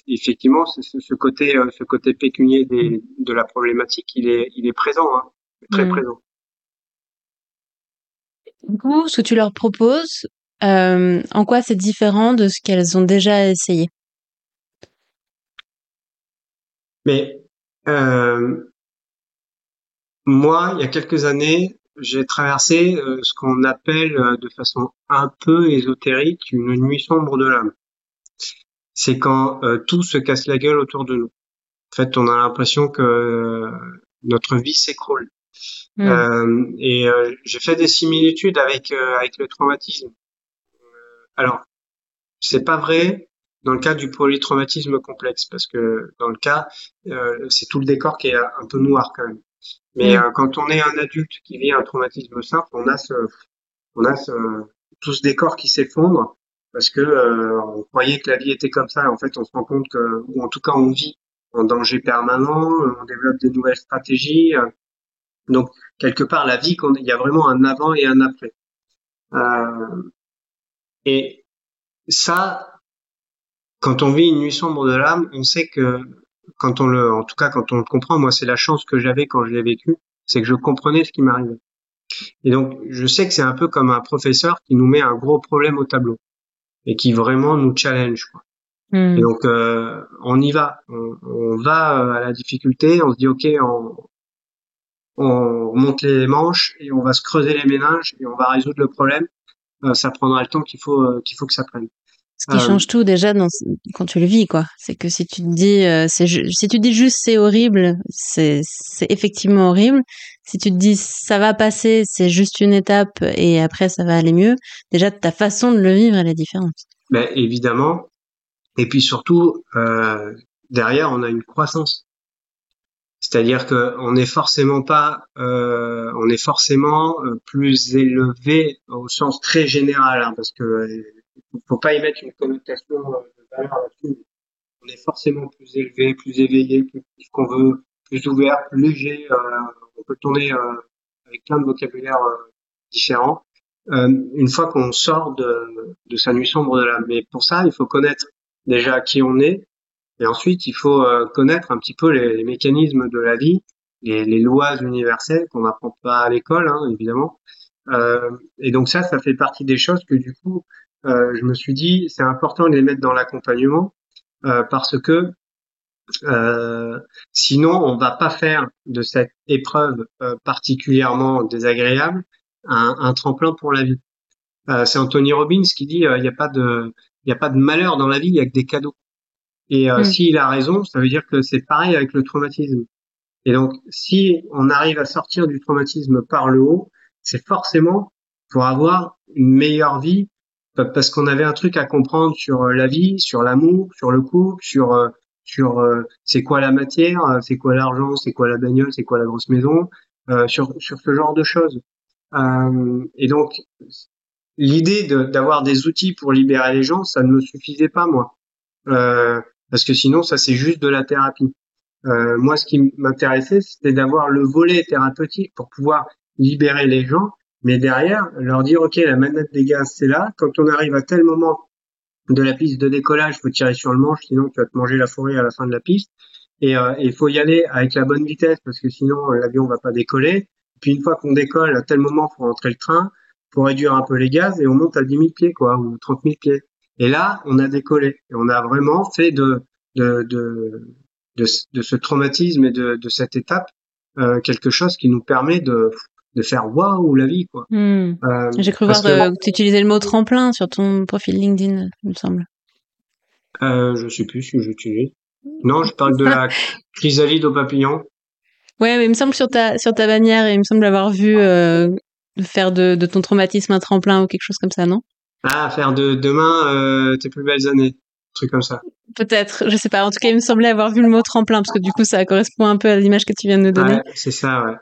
effectivement, ce, côté ce côté pécunier des, de la problématique, il est il est présent, hein, très mmh. présent. Du coup, ce que tu leur proposes, en quoi c'est différent de ce qu'elles ont déjà essayé? Mais euh, moi, il y a quelques années, j'ai traversé euh, ce qu'on appelle euh, de façon un peu ésotérique une nuit sombre de l'âme. C'est quand euh, tout se casse la gueule autour de nous. En fait, on a l'impression que notre vie s'écroule. Hmm. et j'ai fait des similitudes avec avec le traumatisme. alors, c'est pas vrai dans le cas du polytraumatisme complexe parce que dans le cas, c'est tout le décor qui est un peu noir quand même. Mais mm. euh, quand on est un adulte qui vit un traumatisme simple, on a ce, on a ce, tout ce décor qui s'effondre parce que euh, on croyait que la vie était comme ça. En fait, on se rend compte que, ou en tout cas, on vit en danger permanent, on développe des nouvelles stratégies. Euh. donc, quelque part, la vie, il y a vraiment un avant et un après. Euh, et ça, quand on vit une nuit sombre de l'âme, on sait que quand on le, en tout cas quand on le comprend, moi c'est la chance que j'avais quand je l'ai vécu, c'est que je comprenais ce qui m'arrivait. Et donc je sais que c'est un peu comme un professeur qui nous met un gros problème au tableau et qui vraiment nous challenge. Quoi. Hmm. Et donc euh, on y va, on, va euh, à la difficulté, on se dit ok, on, on remonte les manches et on va se creuser les méninges et on va résoudre le problème. Euh, ça prendra le temps qu'il faut qu'il faut que ça prenne. Ce qui change tout déjà dans, quand tu le vis, quoi. C'est que si tu te dis, euh, si tu dis juste c'est horrible, c'est effectivement horrible. Si tu te dis ça va passer, c'est juste une étape et après ça va aller mieux, déjà ta façon de le vivre elle est différente. Ben, évidemment. Et puis surtout, euh, derrière on a une croissance. C'est-à-dire que on n'est forcément pas, euh, on est forcément plus élevé au sens très général, hein, parce que euh, faut pas y mettre une connotation de valeur là-dessus. On est forcément plus élevé, plus éveillé, plus, qu'on veut, plus ouvert, plus léger. on peut tourner avec plein de vocabulaire différents. une fois qu'on sort de, de sa nuit sombre de l'âme. Mais pour ça, il faut connaître déjà qui on est, et ensuite, il faut euh, connaître un petit peu les, mécanismes de la vie, les, les lois universelles qu'on n'apprend pas à l'école, hein, évidemment. Euh, et donc ça, ça fait partie des choses que du coup, euh, je me suis dit, c'est important de les mettre dans l'accompagnement euh, parce que euh, sinon, on va pas faire de cette épreuve particulièrement désagréable un, un, tremplin pour la vie. c'est Anthony Robbins qui dit, il n'y a pas de, il a pas de malheur dans la vie, il y a que des cadeaux. Et euh, mm. s'il a raison, ça veut dire que c'est pareil avec le traumatisme. Et donc, si on arrive à sortir du traumatisme par le haut, c'est forcément pour avoir une meilleure vie, parce qu'on avait un truc à comprendre sur euh, la vie, sur l'amour, sur le couple, sur euh, sur euh, c'est quoi la matière, c'est quoi l'argent, c'est quoi la bagnole, c'est quoi la grosse maison, sur sur ce genre de choses. et donc, l'idée d'avoir des outils pour libérer les gens, ça ne me suffisait pas moi. Euh, parce que sinon ça c'est juste de la thérapie. Euh, moi, ce qui m'intéressait, c'était d'avoir le volet thérapeutique pour pouvoir libérer les gens, mais derrière leur dire ok, la manette des gaz c'est là. Quand on arrive à tel moment de la piste de décollage, faut tirer sur le manche, sinon tu vas te manger la forêt à la fin de la piste. Et euh, il faut y aller avec la bonne vitesse parce que sinon euh, l'avion va pas décoller. Puis une fois qu'on décolle, à tel moment, faut rentrer le train, faut réduire un peu les gaz et on monte à 10 000 pieds quoi ou 30 000 pieds. Et là, on a décollé. Et on a vraiment fait de, de, de, de, de ce traumatisme et de, de cette étape euh, quelque chose qui nous permet de, de faire waouh la vie. quoi. Hmm. Euh, J'ai cru voir que, tu utilisais le mot tremplin sur ton profil LinkedIn, il me semble. Euh, je sais plus si j'utilise. Non, je parle de la chrysalide au papillon. Ouais, mais il me semble sur ta sur ta bannière, il me semble avoir vu euh, faire de, de ton traumatisme un tremplin ou quelque chose comme ça, non? Ah, faire de demain euh, tes plus belles années, un truc comme ça. Peut-être, je sais pas. En tout cas, il me semblait avoir vu le mot tremplin parce que du coup, ça correspond un peu à l'image que tu viens de nous donner. Ouais, c'est ça, ouais.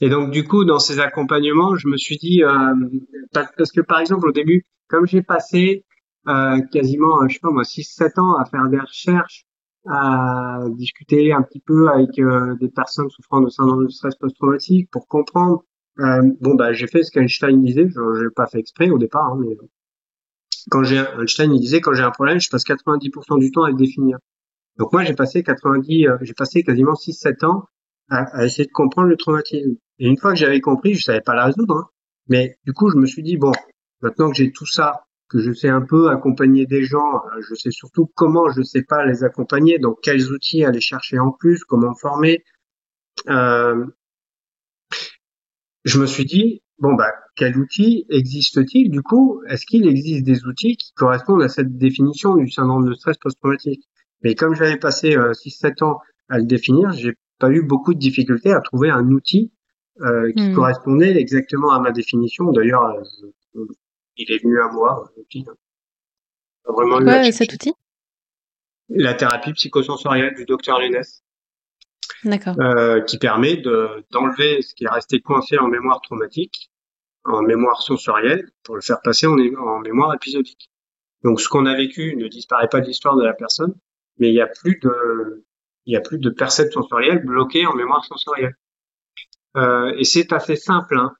Et donc, du coup, dans ces accompagnements, je me suis dit, euh, parce que par exemple, au début, comme j'ai passé euh, quasiment, je sais pas moi, 6-7 ans à faire des recherches, à discuter un petit peu avec euh, des personnes souffrant de syndrome de stress post-traumatique pour comprendre euh, bon, bah, j'ai fait ce qu'Einstein disait. Je n'ai pas fait exprès au départ, hein, mais quand j'ai Einstein il disait quand j'ai un problème, je passe 90% du temps à le définir. Donc moi, j'ai passé 90, euh, j'ai passé quasiment 6-7 ans à, à, essayer de comprendre le traumatisme. Et une fois que j'avais compris, je savais pas la résoudre. Hein, mais du coup, je me suis dit bon, maintenant que j'ai tout ça, que je sais un peu accompagner des gens, euh, je sais surtout comment je sais pas les accompagner, donc quels outils aller chercher en plus, comment me former. Euh, je me suis dit, bon, bah, quel outil existe-t-il du coup? Est-ce qu'il existe des outils qui correspondent à cette définition du syndrome de stress post-traumatique? Mais comme j'avais passé 6-7 euh, ans à le définir, j'ai pas eu beaucoup de difficultés à trouver un outil euh, qui hmm. correspondait exactement à ma définition. D'ailleurs, euh, il est venu à moi, l'outil. Vraiment ouais, cet outil? La thérapie psychosensorielle du docteur Lennes. Euh, qui permet de, d'enlever ce qui est resté coincé en mémoire traumatique, en mémoire sensorielle, pour le faire passer en, en mémoire épisodique. Donc ce qu'on a vécu ne disparaît pas de l'histoire de la personne, mais il y a plus de, il y a plus de perception sensorielle bloquée en mémoire sensorielle. Euh, et c'est assez simple, hein,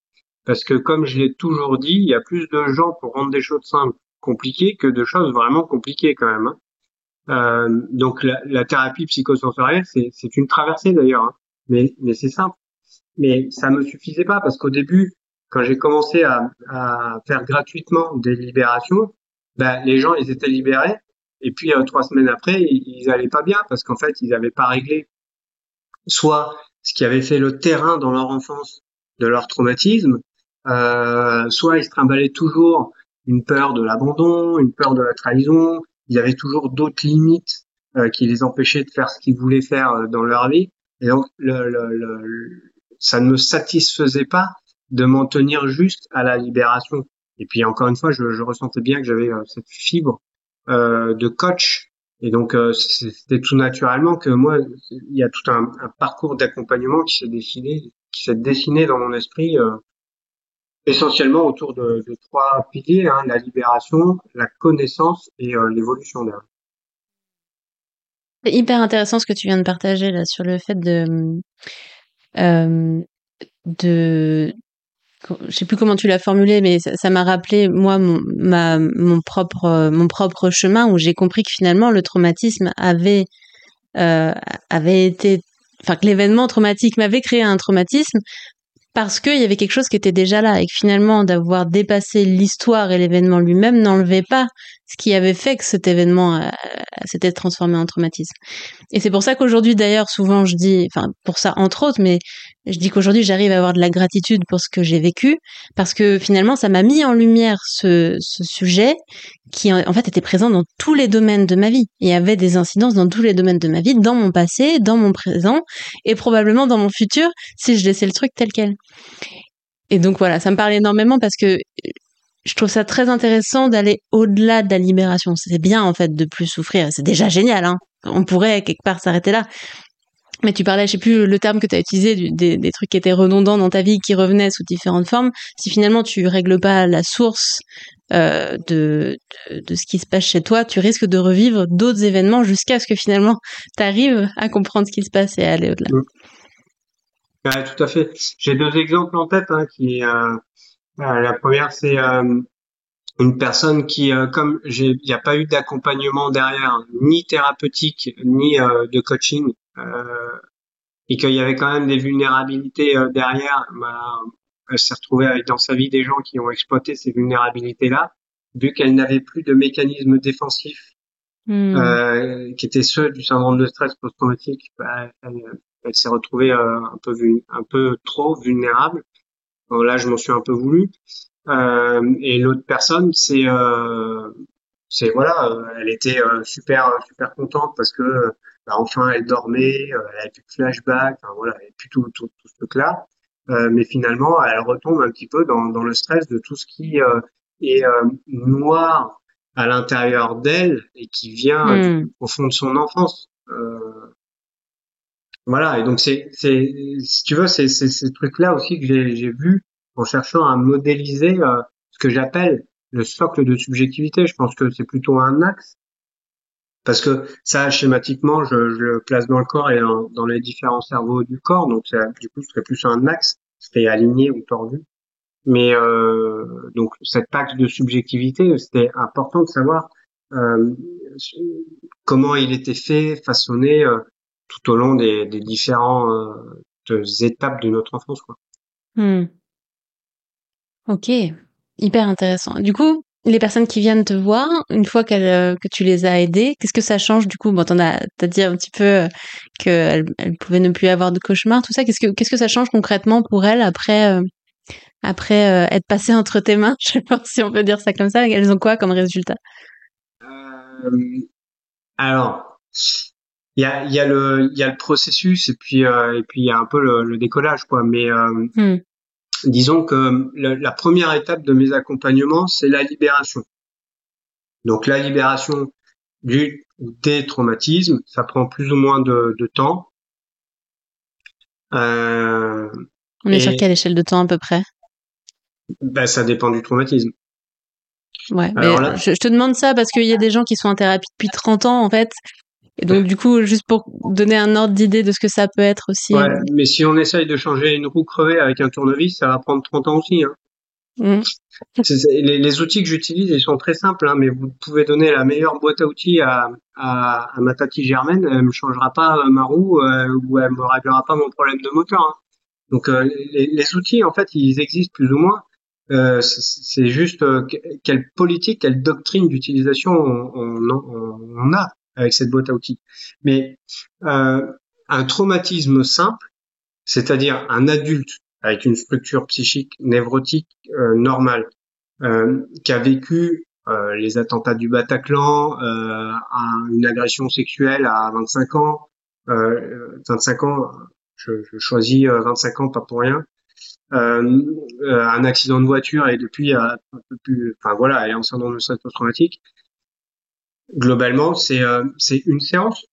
parce que comme je l'ai toujours dit, il y a plus de gens pour rendre des choses simples compliquées que de choses vraiment compliquées quand même. Hein. Euh, donc la, la, thérapie psychosensorielle, c'est une traversée d'ailleurs, hein. mais, mais c'est simple. Mais ça me suffisait pas parce qu'au début, quand j'ai commencé à, à, faire gratuitement des libérations, ben, les gens ils étaient libérés et puis euh, trois semaines après ils, ils allaient pas bien parce qu'en fait ils n'avaient pas réglé soit ce qui avait fait le terrain dans leur enfance de leur traumatisme, euh, soit ils se trimballaient toujours une peur de l'abandon, une peur de la trahison, il y avait toujours d'autres limites euh, qui les empêchaient de faire ce qu'ils voulaient faire euh, dans leur vie. Et donc, le, le, ça ne me satisfaisait pas de m'en tenir juste à la libération. Et puis, encore une fois, je, je ressentais bien que j'avais euh, cette fibre de coach Et donc c'était tout naturellement que moi, il y a tout un, un parcours d'accompagnement qui s'est dessiné, qui s'est dessiné dans mon esprit essentiellement autour de, de trois piliers hein, la libération, la connaissance et l'évolution d'elle. C'est hyper intéressant ce que tu viens de partager là sur le fait de euh, de je sais plus comment tu l'as formulé, mais ça m'a rappelé moi mon, propre mon propre chemin où j'ai compris que finalement le traumatisme avait euh, avait été enfin que l'événement traumatique m'avait créé un traumatisme parce qu'il y avait quelque chose qui était déjà là et que finalement d'avoir dépassé l'histoire et l'événement lui-même n'enlevait pas ce qui avait fait que cet événement euh, s'était transformé en traumatisme. Et c'est pour ça qu'aujourd'hui d'ailleurs souvent je dis, enfin pour ça entre autres, mais je dis qu'aujourd'hui j'arrive à avoir de la gratitude pour ce que j'ai vécu parce que finalement ça m'a mis en lumière ce, sujet qui en fait était présent dans tous les domaines de ma vie et avait des incidences dans tous les domaines de ma vie, dans mon passé, dans mon présent et probablement dans mon futur si je laissais le truc tel quel. Et donc voilà, ça me parle énormément parce que je trouve ça très intéressant d'aller au-delà de la libération. C'est bien en fait de plus souffrir, c'est déjà génial. Hein On pourrait quelque part s'arrêter là. Mais tu parlais, je sais plus le terme que tu as utilisé, des, trucs qui étaient redondants dans ta vie, qui revenaient sous différentes formes. Si finalement tu règles pas la source euh, de, ce qui se passe chez toi, tu risques de revivre d'autres événements jusqu'à ce que finalement tu arrives à comprendre ce qui se passe et à aller au-delà. Ouais, tout à fait. J'ai deux exemples en tête. Hein, qui, euh, la première, c'est euh, une personne qui, euh, comme il n'y a pas eu d'accompagnement derrière, ni thérapeutique, ni euh, de coaching, et qu'il y avait quand même des vulnérabilités derrière, bah, elle s'est retrouvée avec dans sa vie des gens qui ont exploité ces vulnérabilités-là, vu qu'elle n'avait plus de mécanismes défensifs hmm. euh, qui étaient ceux du syndrome de stress post-traumatique, bah, elle, s'est retrouvée euh, un peu un peu trop vulnérable. Bon, là, je m'en suis un peu voulu. Euh, et l'autre personne, c'est euh, c'est voilà, elle était super super contente parce que bah, enfin elle dormait, elle avait plus de flashback, enfin, voilà, et puis tout tout, tout ce truc là. Euh, mais finalement, elle retombe un petit peu dans, dans le stress de tout ce qui euh, est euh, noir à l'intérieur d'elle et qui vient hmm. au fond de son enfance. voilà, et donc c'est, c'est, si tu veux, c'est, c'est ces trucs-là aussi que j'ai, j'ai vu en cherchant à modéliser ce que j'appelle le socle de subjectivité. Je pense que c'est plutôt un axe parce que ça schématiquement je, je, le place dans le corps et dans, les différents cerveaux du corps donc ça, du coup ce serait plus un axe serait aligné ou tordu mais euh, donc cette axe de subjectivité c'était important de savoir euh, comment il était fait façonné euh, tout au long des, des différentes euh, étapes de notre enfance quoi. Hmm. Ok, hyper intéressant. Du coup, les personnes qui viennent te voir, une fois euh, que tu les as aidées, qu'est-ce que ça change du coup? Bon, t'en as, t'as dit un petit peu euh, qu'elles elles pouvaient ne plus avoir de cauchemars, tout ça. Qu'est-ce que qu'est-ce que ça change concrètement pour elles après euh, après être passées entre tes mains? *laughs* Je sais pas si on peut dire ça comme ça. Elles ont quoi comme résultat? Alors, il y a y a le il y a le processus et puis et puis il y a un peu le, décollage quoi. Mais hmm disons que la, première étape de mes accompagnements, c'est la libération. Donc la libération du ou des traumatismes, ça prend plus ou moins de, temps. Euh, On est sur quelle échelle de temps à peu près? Ben, Ça dépend du traumatisme. Ouais, mais je, te demande ça parce qu'il y a des gens qui sont en thérapie depuis 30 ans en fait et donc, du coup, juste pour donner un ordre d'idée de ce que ça peut être aussi. Ouais, mais si on essaye de changer une roue crevée avec un tournevis, ça va prendre 30 ans aussi. Hein. Mmh. *laughs* Les, les, outils que j'utilise, ils sont très simples, hein, mais vous pouvez donner la meilleure boîte à outils à, à, à ma tati Germaine, elle me changera pas ma roue euh, ou elle me réglera pas mon problème de moteur. Hein. Donc euh, les, les, outils, en fait, ils existent plus ou moins. Euh, c'est juste euh, quelle politique, quelle doctrine d'utilisation on, on, on, a avec cette boîte à outils. Mais euh, un traumatisme simple, c'est-à-dire un adulte avec une structure psychique névrotique euh, normale, euh, qui a vécu euh, les attentats du Bataclan, euh, une agression sexuelle à 25 ans, 25 ans, je, je, choisis 25 ans pas pour rien, un accident de voiture et depuis un peu plus, enfin voilà, elle est en syndrome de stress post-traumatique globalement, c'est c'est une séance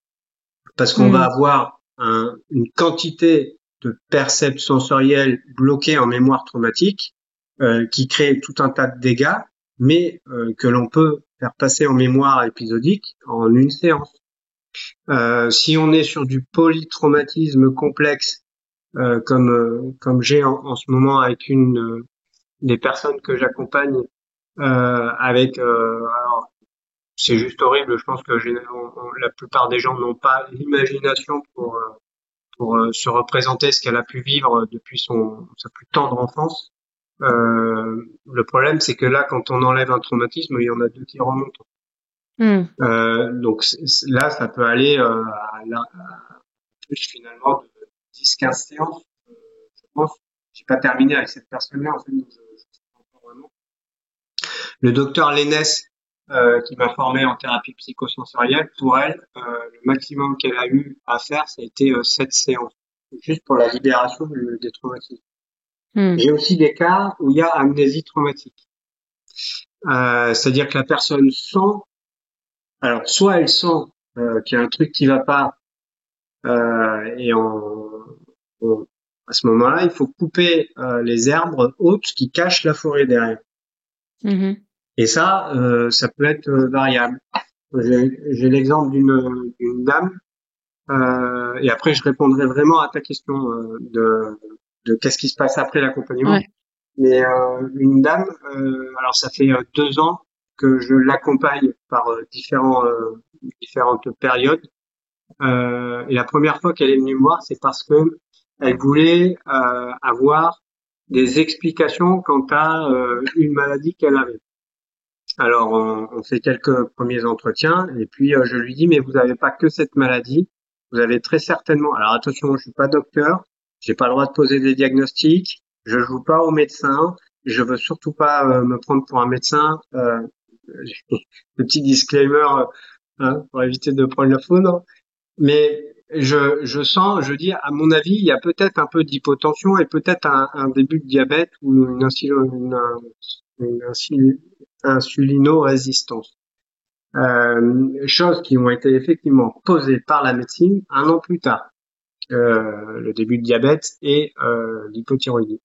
parce qu'on va avoir une quantité de percepts sensoriels bloqués en mémoire traumatique euh, qui crée tout un tas de dégâts, mais euh, que l'on peut faire passer en mémoire épisodique en une séance. Euh, si on est sur du polytraumatisme complexe, comme comme j'ai en, ce moment avec une des personnes que j'accompagne, avec alors c'est juste horrible. Je pense que la plupart des gens n'ont pas l'imagination pour pour euh, se représenter ce qu'elle a pu vivre depuis son sa plus tendre enfance. Euh, le problème, c'est que là, quand on enlève un traumatisme, il y en a deux qui remontent. Hmm. Euh, donc là, ça peut aller euh, à, plus finalement de 10-15 séances. Euh, je pense. J'ai pas terminé avec cette personne-là. En fait, je, je sais pas vraiment. Le docteur Lénès, euh, qui m'a formé en thérapie psychosensorielle, pour elle, euh, le maximum qu'elle a eu à faire, ça a été euh, sept séances, juste pour la libération des traumatismes. Hmm. J'ai aussi des cas où il y a amnésie traumatique. C'est-à-dire que la personne sent, alors soit elle sent qu'il y a un truc qui va pas, et à ce moment-là, il faut couper les herbes hautes qui cachent la forêt derrière. Mm-hmm. Et ça, euh, ça peut être euh, variable. J'ai l'exemple d'une dame, euh, et après je répondrai vraiment à ta question euh, de, de qu'est-ce qui se passe après l'accompagnement. Mais euh, une dame, alors ça fait deux ans que je l'accompagne par différents, différentes périodes. et la première fois qu'elle est venue me voir, c'est parce que elle voulait avoir des explications quant à une maladie qu'elle avait. Alors, on, fait quelques premiers entretiens et puis euh, je lui dis mais vous n'avez pas que cette maladie, vous avez très certainement. Alors attention, je suis pas docteur, j'ai pas le droit de poser des diagnostics, je joue pas au médecin, je veux surtout pas euh, me prendre pour un médecin. Euh, *laughs* petit disclaimer hein, pour éviter de prendre la faune, mais je, sens, je dis, à mon avis, il y a peut-être un peu d'hypotension et peut-être un, un, début de diabète ou une, une, une, insulino-résistance. Euh, choses qui ont été effectivement posées par la médecine un an plus tard, euh, le début de diabète et euh, l'hypothyroïdie.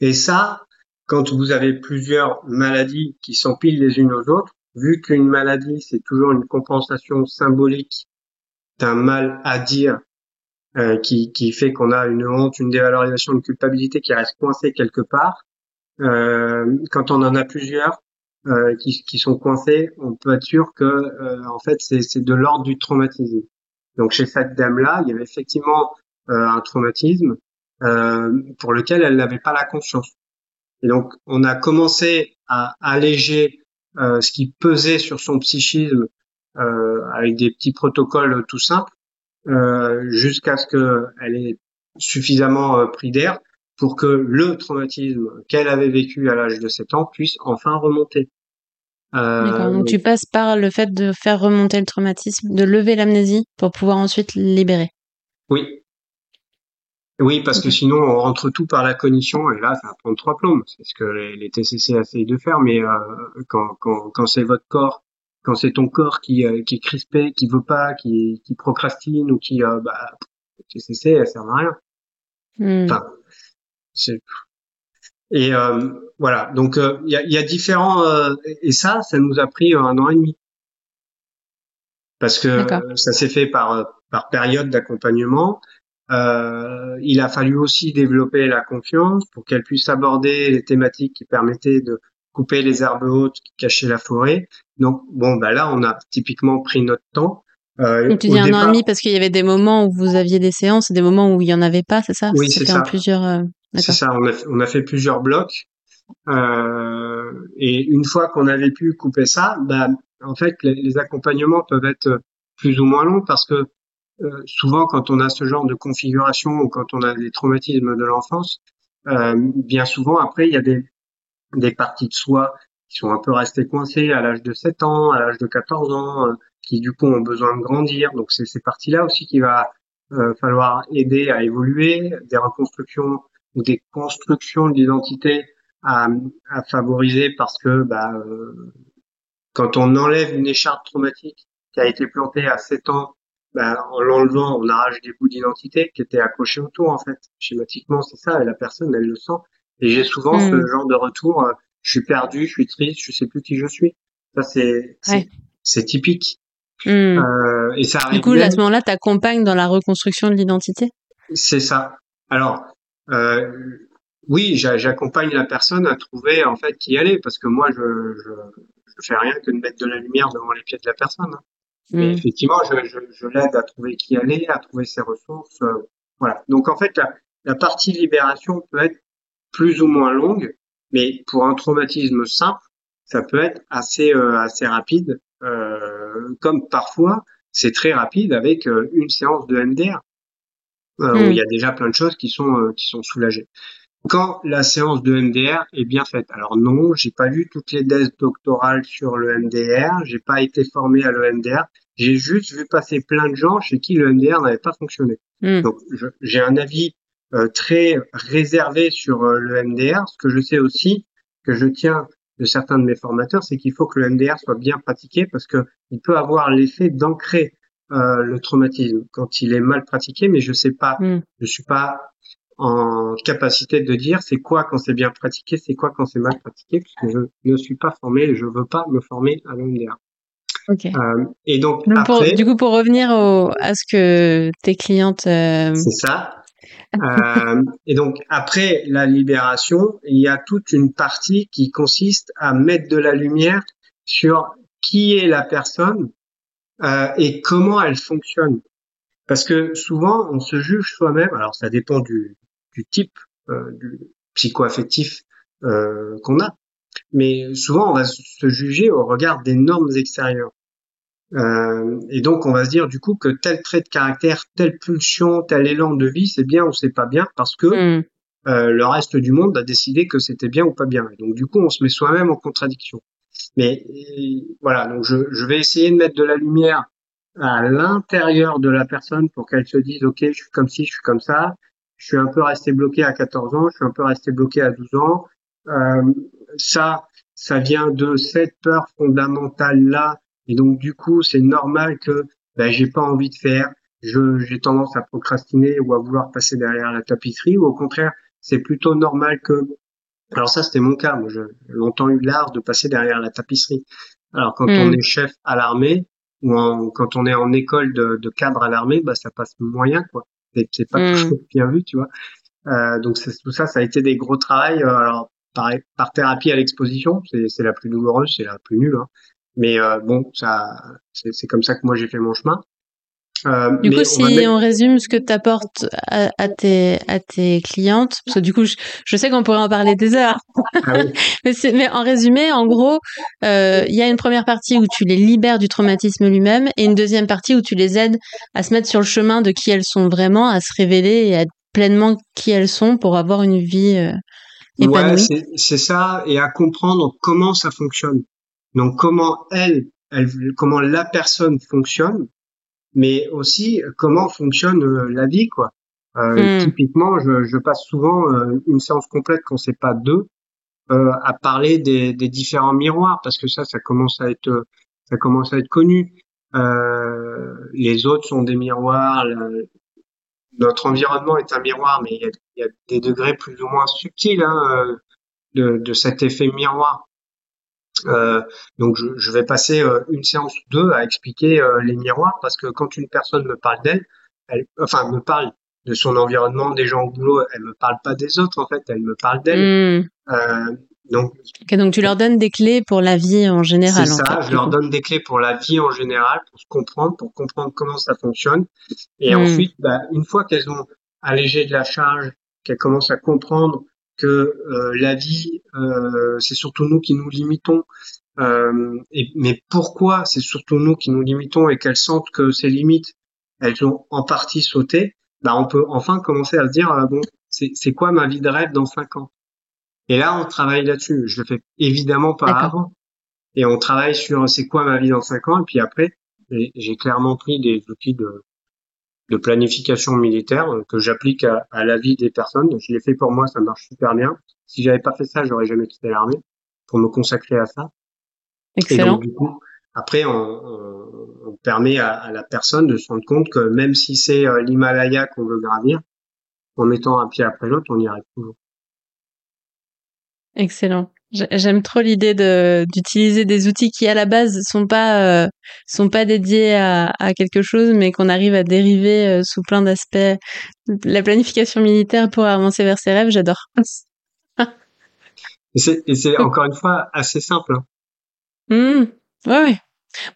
Et ça, quand vous avez plusieurs maladies qui s'empilent les unes aux autres, vu qu'une maladie c'est toujours une compensation symbolique d'un mal à dire qui, qui fait qu'on a une honte, une dévalorisation, une culpabilité qui reste coincée quelque part, quand on en a plusieurs euh, qui, qui, sont coincés, on peut être sûr que euh, en fait c'est de l'ordre du traumatisme. Donc chez cette dame-là, il y avait effectivement un traumatisme pour lequel elle n'avait pas la conscience. Et donc on a commencé à alléger ce qui pesait sur son psychisme avec des petits protocoles tout simples, jusqu'à ce qu'elle ait suffisamment pris d'air pour que le traumatisme qu'elle avait vécu à l'âge de 7 ans puisse enfin remonter. Euh, donc tu passes par le fait de faire remonter le traumatisme, de lever l'amnésie pour pouvoir ensuite libérer. Oui. Oui, parce que sinon on rentre tout par la cognition et là ça va prendre trois plombes. C'est ce que les, TCC essayent de faire, mais euh, quand, quand, quand c'est votre corps, quand c'est ton corps qui, euh, qui est crispé, qui veut pas, qui, qui procrastine ou qui, euh, bah, TCC, elle sert à rien. Hmm. Enfin, et euh, voilà, donc euh, il y, a, y, a, différents euh, et ça, ça nous a pris un an et demi parce que ça s'est fait par par période d'accompagnement. il a fallu aussi développer la confiance pour qu'elle puisse aborder les thématiques qui permettaient de couper les herbes hautes qui cachaient la forêt. Donc bon, bah là, on a typiquement pris notre temps. Euh, tu dis un an et demi parce qu'il y avait des moments où vous aviez des séances et des moments où il y en avait pas, c'est ça? Oui, c'est ça. plusieurs. C'est ça, on a, on a, fait plusieurs blocs. Euh, et une fois qu'on avait pu couper ça, bah, en fait, les, accompagnements peuvent être plus ou moins longs parce que euh, souvent, quand on a ce genre de configuration ou quand on a des traumatismes de l'enfance, euh, bien souvent, après, il y a des, des parties de soi qui sont un peu restées coincées à l'âge de 7 ans, à l'âge de 14 ans, euh, qui du coup ont besoin de grandir. Donc, c'est ces parties-là aussi qu'il va euh, falloir aider à évoluer, des reconstructions ou des constructions d'identité à, à, favoriser parce que bah, euh, quand on enlève une écharpe traumatique qui a été plantée à 7 ans, ben, en l'enlevant, on arrache des bouts d'identité qui étaient accrochés autour, en fait. Schématiquement, c'est ça, et la personne, elle le sent. Et j'ai souvent ce Mm. genre de retour, euh, je suis perdu, je suis triste, je sais plus qui je suis. Ça, c'est, Ouais. typique. Hmm. Euh, et ça Du arrive coup, même- à ce moment-là, t'accompagnes dans la reconstruction de l'identité? C'est ça. Alors, euh, oui, j'a- j'accompagne la personne à trouver en fait qui elle est, parce que moi, je, je, je fais rien que de mettre de la lumière devant les pieds de la personne. hein. Mais Hmm. effectivement, je, je, je l'aide à trouver qui elle est, à trouver ses ressources. euh, voilà. Donc en fait, la, la partie libération peut être plus ou moins longue, mais pour un traumatisme simple, ça peut être assez euh, assez rapide. euh, comme parfois, c'est très rapide avec euh, une séance de MDR euh, où Mm. il y a déjà plein de choses qui sont euh, qui sont soulagées. Quand la séance de MDR est bien faite. Alors non, j'ai pas lu toutes les thèses doctorales sur le MDR, j'ai pas été formé à l'EMDR, j'ai juste vu passer plein de gens chez qui le MDR n'avait pas fonctionné. Hmm. Donc j'ai un avis euh, très réservé sur euh, le MDR. Ce que je sais aussi, que je tiens de certains de mes formateurs, c'est qu'il faut que le MDR soit bien pratiqué parce que il peut avoir l'effet d'ancrer euh, le traumatisme quand il est mal pratiqué, mais je sais pas, Mm. je suis pas en capacité de dire c'est quoi quand c'est bien pratiqué, c'est quoi quand c'est mal pratiqué, puisque je ne suis pas formé je veux pas me former à l'MDR. Ok. Euh, et donc, Donc pour- après, du coup, pour revenir au, à ce que tes clientes, euh, c'est ça. Euh, et donc après la libération, il y a toute une partie qui consiste à mettre de la lumière sur qui est la personne euh, et comment elle fonctionne? Parce que souvent on se juge soi-même. Alors ça dépend du, du type euh, du psycho-affectif euh, qu'on a, mais souvent on va se juger au regard des normes extérieures. Euh, et donc on va se dire du coup que tel trait de caractère, telle pulsion, tel élan de vie, c'est bien ou c'est pas bien parce que hmm. le reste du monde a décidé que c'était bien ou pas bien. Et donc du coup on se met soi-même en contradiction. Mais euh, voilà, donc je, je vais essayer de mettre de la lumière à l'intérieur de la personne pour qu'elle se dise ok je suis comme ci, je suis comme ça, je suis un peu resté bloqué à 14 ans, je suis un peu resté bloqué à 12 ans. Euh, ça, ça vient de cette peur fondamentale là et donc du coup, c'est normal que ben, j'ai pas envie de faire, je j'ai tendance à procrastiner ou à vouloir passer derrière la tapisserie, ou au contraire, c'est plutôt normal que alors ça c'était mon cas, moi j'ai longtemps eu l'art de passer derrière la tapisserie. Alors quand Mm. on est chef à l'armée ou en, quand on est en école de, de cadre à l'armée, bah ça passe moyen quoi. C'est c'est pas Mm. toujours bien vu, tu vois. Euh, donc c'est- tout ça, ça a été des gros travails. euh, alors par, par thérapie à l'exposition, c'est c'est la plus douloureuse, c'est la plus nulle. Hein. Mais euh, bon, ça, c'est c'est comme ça que moi j'ai fait mon chemin. Euh, Du coup, si mettre- on résume ce que tu apportes à, à tes, à tes clientes, parce que du coup, je, je sais qu'on pourrait en parler des heures, Ah oui. *laughs* mais, en résumé, en gros, euh, il y a une première partie où tu les libères du traumatisme lui-même et une deuxième partie où tu les aides à se mettre sur le chemin de qui elles sont vraiment, à se révéler et à être pleinement qui elles sont pour avoir une vie euh, Ouais, épanouie. c'est c'est ça, et à comprendre comment ça fonctionne. Donc comment elle, elle, comment la personne fonctionne, mais aussi comment fonctionne euh, la vie, quoi. Euh, Mm. Typiquement, je, je passe souvent euh, une séance complète quand c'est pas deux euh, à parler des, des différents miroirs, parce que ça, ça commence à être, ça commence à être connu. Euh, les autres sont des miroirs. notre environnement est un miroir, mais il y a, il y a des degrés plus ou moins subtils hein, euh, de, de cet effet miroir. Euh, donc je, je vais passer euh, une séance ou deux à expliquer euh, les miroirs parce que quand une personne me parle d'elle, elle, enfin me parle de son environnement, des gens au boulot, elle me parle pas des autres en fait, elle me parle d'elle. Mm. Euh, donc Ok, donc tu leur donnes des clés pour la vie en c'est général. en ça, fait, je leur donne des clés pour la vie en général, pour se comprendre, pour comprendre comment ça fonctionne. Et Mm. ensuite, bah, une fois qu'elles ont allégé de la charge, qu'elles commencent à comprendre que euh, la vie, euh, c'est surtout nous qui nous limitons. Euh, et, mais pourquoi c'est surtout nous qui nous limitons et qu'elles sentent que ces limites, elles ont en partie sauté, bah, on peut enfin commencer à se dire, ah, bon, c'est c'est quoi ma vie de rêve dans cinq ans? Et là, on travaille là-dessus. Je le fais évidemment pas avant. Et on travaille sur c'est quoi ma vie dans cinq ans? Et puis après, j'ai j'ai clairement pris des outils de, de planification militaire euh, que j'applique à, à la vie des personnes. Je l'ai fait pour moi, ça marche super bien. Si j'avais pas fait ça, j'aurais jamais quitté l'armée pour me consacrer à ça. Excellent. du coup, après, on, permet à, la personne de se rendre compte que même si c'est euh, l'Himalaya qu'on veut gravir, en mettant un pied après l'autre, on y arrive toujours. Excellent. J'aime trop l'idée de d'utiliser des outils qui à la base sont pas euh, sont pas dédiés à, à quelque chose, mais qu'on arrive à dériver euh, sous plein d'aspects. La planification militaire pour avancer vers ses rêves, j'adore. et c'est encore une fois assez simple. Hein. Mmh. Ouais, ouais.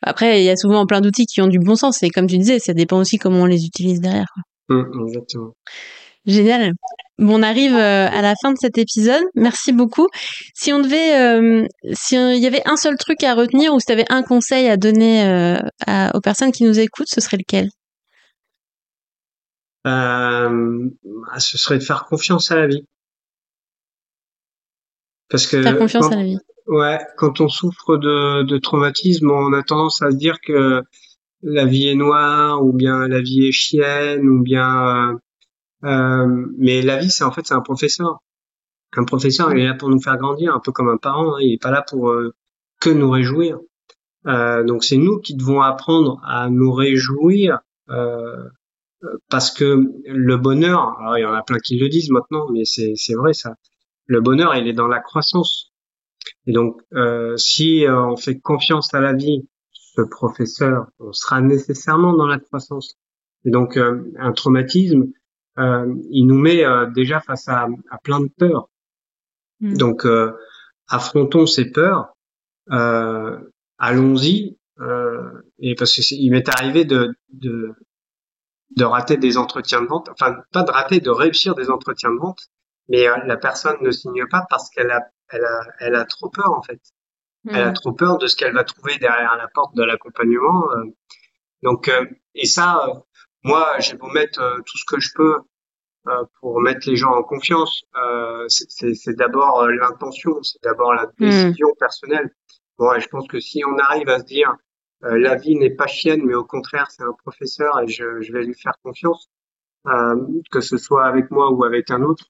Après, il y a souvent plein d'outils qui ont du bon sens, et comme tu disais, ça dépend aussi comment on les utilise derrière. Mmh, exactement. Génial. Bon, on arrive euh, à la fin de cet épisode. Merci beaucoup. Si on devait, euh, si il y avait un seul truc à retenir ou si tu avais un conseil à donner euh, aux personnes qui nous écoutent, ce serait lequel? Bah, Ce serait de faire confiance à la vie. Parce que faire confiance à la vie. Ouais, quand on souffre de, de traumatisme, on a tendance à se dire que la vie est noire ou bien la vie est chienne ou bien euh, mais la vie, c'est en fait, c'est un professeur. Un professeur, il est là pour nous faire grandir, un peu comme un parent. Hein. il est pas là pour euh, que nous réjouir. Euh, donc c'est nous qui devons apprendre à nous réjouir euh, parce que le bonheur, alors il y en a plein qui le disent maintenant, mais c'est vrai ça. Le bonheur, il est dans la croissance. Et donc euh, si on fait confiance à la vie, ce professeur, on sera nécessairement dans la croissance. Et donc un traumatisme, il nous met euh, déjà face à, à, plein de peurs. Mm. Donc, euh, affrontons ces peurs, allons-y, et parce que il m'est arrivé de, de de rater des entretiens de vente, enfin pas de rater, de réussir des entretiens de vente, mais la personne ne signe pas parce qu'elle a, elle a, elle a trop peur en fait. Elle a trop peur de ce qu'elle va trouver derrière la porte de l'accompagnement. donc et ça, moi j'ai beau mettre tout ce que je peux euh, pour mettre les gens en confiance, euh, c'est d'abord euh, l'intention, c'est d'abord la hmm. décision personnelle. Bon, et je pense que si on arrive à se dire la vie n'est pas chienne, mais au contraire c'est un professeur et je, je, vais lui faire confiance, que ce soit avec moi ou avec un autre,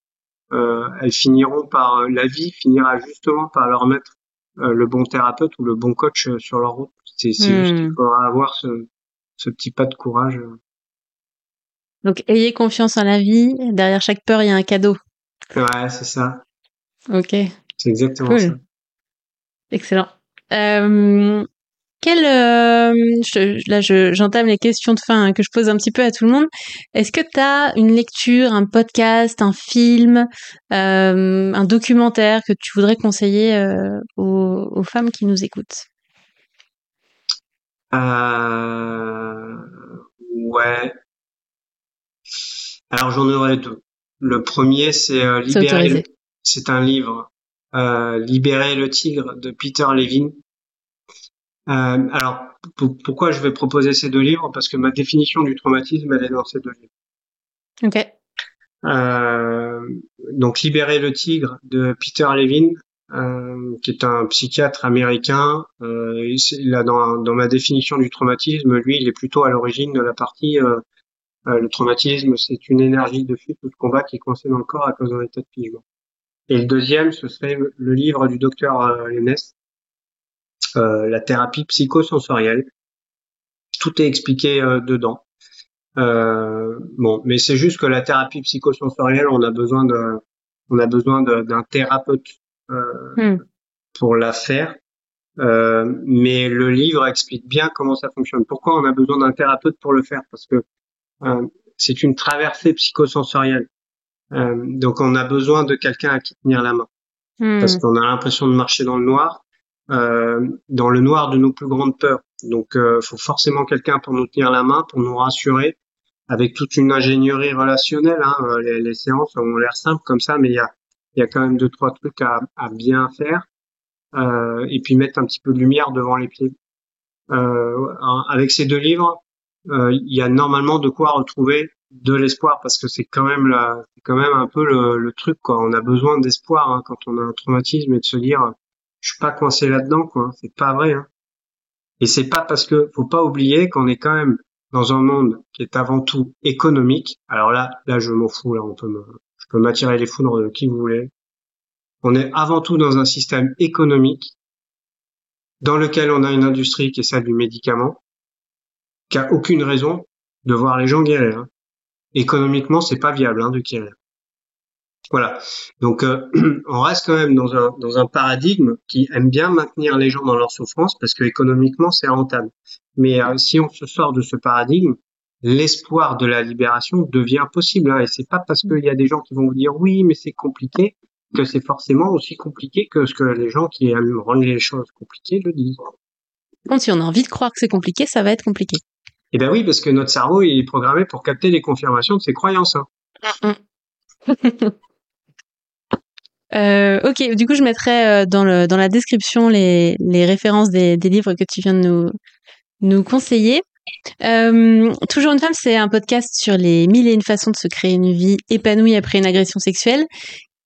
elles finiront par la vie finira justement par leur mettre le bon thérapeute ou le bon coach sur leur route. C'est juste qu'il hmm. faudra avoir ce, ce petit pas de courage. Donc, ayez confiance en la vie. Derrière chaque peur, il y a un cadeau. Ouais, c'est ça. Ok. C'est exactement ça. Excellent. Euh, quel, euh, là, j'entame les questions de fin hein, que je pose un petit peu à tout le monde. Est-ce que tu as une lecture, un podcast, un film, euh, un documentaire que tu voudrais conseiller euh, aux, aux, femmes qui nous écoutent? Euh, Ouais, alors j'en aurais deux. Le premier, c'est euh, Libérer. C'est un livre, euh, Libérer le tigre de Peter Levin. Euh, alors pourquoi je vais proposer ces deux livres? Parce que ma définition du traumatisme, elle est dans ces deux livres. Ok. Euh, donc Libérer le tigre de Peter Levin, euh, qui est un psychiatre américain. Euh, là, dans, dans ma définition du traumatisme, lui, il est plutôt à l'origine de la partie le traumatisme, c'est une énergie de fuite ou de combat qui est coincée dans le corps à cause d'un état de figement. Et le deuxième, ce serait le livre du docteur euh, Lennes, euh, la thérapie psychosensorielle. Tout est expliqué euh, dedans. Euh, bon, mais c'est juste que la thérapie psychosensorielle, on a besoin de, on a besoin d'un thérapeute hmm. pour la faire. mais le livre explique bien comment ça fonctionne. Pourquoi on a besoin d'un thérapeute pour le faire? Parce que euh, c'est une traversée psychosensorielle. Euh, donc on a besoin de quelqu'un à qui tenir la main. Hmm. Parce qu'on a l'impression de marcher dans le noir, euh, dans le noir de nos plus grandes peurs. Donc il faut forcément quelqu'un pour nous tenir la main, pour nous rassurer, avec toute une ingénierie relationnelle. Hein. Les, les, séances ont l'air simples comme ça, mais il y a, y a quand même deux trois trucs à, à bien faire. Euh, et puis mettre un petit peu de lumière devant les pieds. Euh, avec ces deux livres, euh, il y a normalement de quoi retrouver de l'espoir parce que c'est quand même la, quand même un peu le, le, truc quoi. On a besoin d'espoir hein, quand on a un traumatisme et de se dire je suis pas coincé là-dedans quoi. C'est pas vrai. Hein. Et c'est pas parce que faut pas oublier qu'on est quand même dans un monde qui est avant tout économique. Alors là, là je m'en fous là, on peut me, je peux m'attirer les foudres de qui vous voulez. On est avant tout dans un système économique dans lequel on a une industrie qui est celle du médicament, qui aucune raison de voir les gens guérir. Hein. Économiquement, c'est pas viable hein, de guérir. Voilà. Donc, euh, *clears throat* on reste quand même dans un, dans un paradigme qui aime bien maintenir les gens dans leur souffrance parce que économiquement, c'est rentable. Mais euh, si on se sort de ce paradigme, l'espoir de la libération devient possible. Hein, et c'est pas parce qu'il y a des gens qui vont vous dire oui, mais c'est compliqué que c'est forcément aussi compliqué que ce que les gens qui aiment rendre les choses compliquées le disent. Si on a envie de croire que c'est compliqué, ça va être compliqué. Eh ben oui, parce que notre cerveau est programmé pour capter les confirmations de ses croyances. Hein. Mm. *laughs* Euh, ok, du coup, je mettrai euh, dans, la description les, références des, livres que tu viens de nous, nous conseiller. Euh, Toujours une femme, c'est un podcast sur les mille et une façons de se créer une vie épanouie après une agression sexuelle.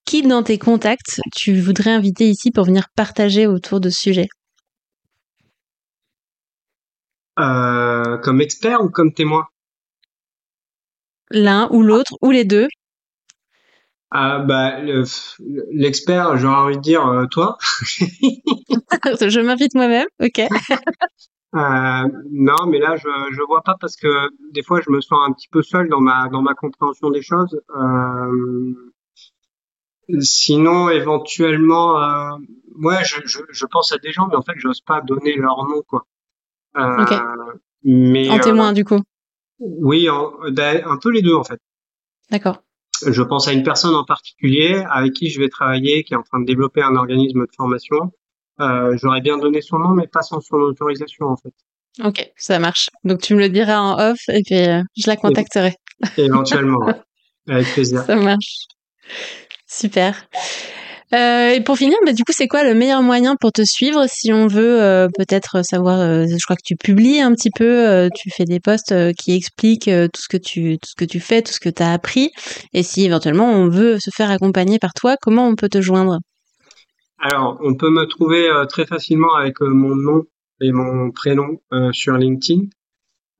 Qui dans tes contacts tu voudrais inviter ici pour venir partager autour de ce sujet? Euh, Comme expert ou comme témoin? L'un ou l'autre ou les deux? Ah bah l'expert, j'aurais envie de dire euh, toi. *laughs* je m'invite moi-même, ok. *laughs* Euh, non, mais là je je vois pas parce que des fois je me sens un petit peu seul dans ma dans ma compréhension des choses. Euh, sinon, éventuellement, euh, ouais, je, je, je pense à des gens, mais en fait, j'ose pas donner leur nom, quoi. Mais en témoin, du coup. Oui, ben, un peu les deux en fait. D'accord je pense à une personne en particulier avec qui je vais travailler, qui est en train de développer un organisme de formation. Euh, J'aurais bien donné son nom, mais pas sans son autorisation en fait. Ok, ça marche. Donc tu me le diras en off et puis euh, je la contacterai. éventuellement, *laughs* avec plaisir. Ça marche. Super. Euh, et pour finir, bah, du coup, c'est quoi le meilleur moyen pour te suivre si on veut euh, peut-être savoir euh, Je crois que tu publies un petit peu, tu fais des posts qui expliquent tout ce que tu tout ce que tu fais, tout ce que tu as appris. Et si éventuellement on veut se faire accompagner par toi, comment on peut te joindre? Alors, on peut me trouver très facilement avec mon nom et mon prénom sur LinkedIn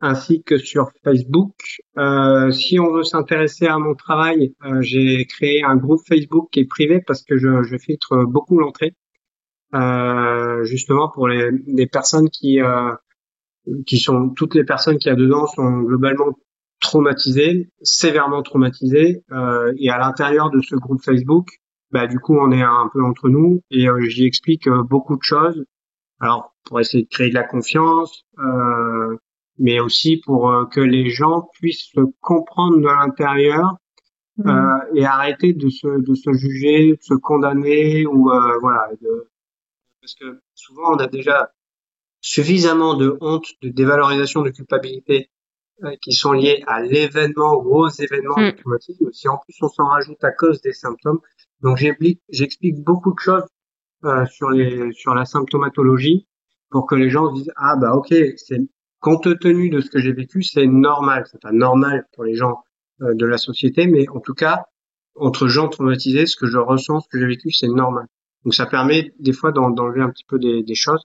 ainsi que sur Facebook. Euh, si on veut s'intéresser à mon travail, euh, j'ai créé un groupe Facebook qui est privé parce que je, je filtre beaucoup l'entrée, euh, justement pour les, les personnes qui euh, qui sont toutes les personnes qui y a dedans sont globalement traumatisées, sévèrement traumatisées, euh, et à l'intérieur de ce groupe Facebook, bah du coup on est un peu entre nous et j'y explique beaucoup de choses. Alors pour essayer de créer de la confiance. Euh, mais aussi pour euh, que les gens puissent se comprendre de l'intérieur mmh. euh, et arrêter de se, de se juger, de se condamner ou euh, voilà. De, parce que souvent on a déjà suffisamment de honte, de dévalorisation, de culpabilité euh, qui sont liés à l'événement ou aux événements mmh. traumatisme. Si en plus on s'en rajoute à cause des symptômes, donc j'explique, j'explique beaucoup de choses euh, sur les sur la symptomatologie pour que les gens se disent ah bah ok c'est compte tenu de ce que j'ai vécu, c'est normal. C'est pas normal pour les gens euh, de la société, mais en tout cas, entre gens traumatisés, ce que je ressens, ce que j'ai vécu, c'est normal. Donc ça permet des fois d'enlever un petit peu des, choses.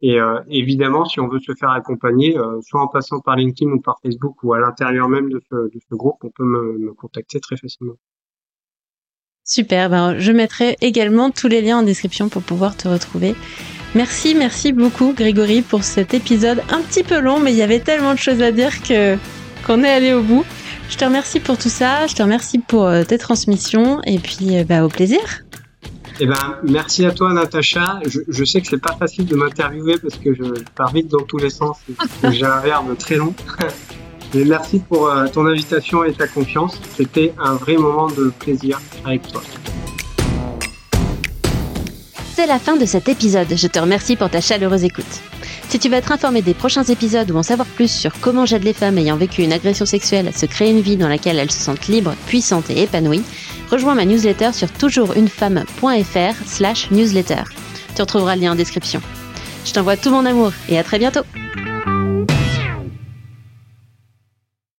Et euh, évidemment, si on veut se faire accompagner, euh, soit en passant par LinkedIn ou par Facebook ou à l'intérieur même de ce, groupe, on peut me, me contacter très facilement. Super, ben je mettrai également tous les liens en description pour pouvoir te retrouver. Merci, merci beaucoup Grégory pour cet épisode un petit peu long, mais il y avait tellement de choses à dire qu'on est allé au bout. Je te remercie pour tout ça, je te remercie pour euh, tes transmissions et puis euh, bah, au plaisir. Eh ben, merci à toi, Natacha. Je, sais que c'est pas facile de m'interviewer parce que je, pars vite dans tous les sens et j'ai un verbe très long. *laughs* Mais merci pour euh, ton invitation et ta confiance. C'était un vrai moment de plaisir avec toi. C'est la fin de cet épisode. Je te remercie pour ta chaleureuse écoute. Si tu veux être informé des prochains épisodes ou en savoir plus sur comment j'aide les femmes ayant vécu une agression sexuelle à se créer une vie dans laquelle elles se sentent libres, puissantes et épanouies, rejoins ma newsletter sur toujoursunefemme.fr slash newsletter. Tu retrouveras le lien en description. Je t'envoie tout mon amour et à très bientôt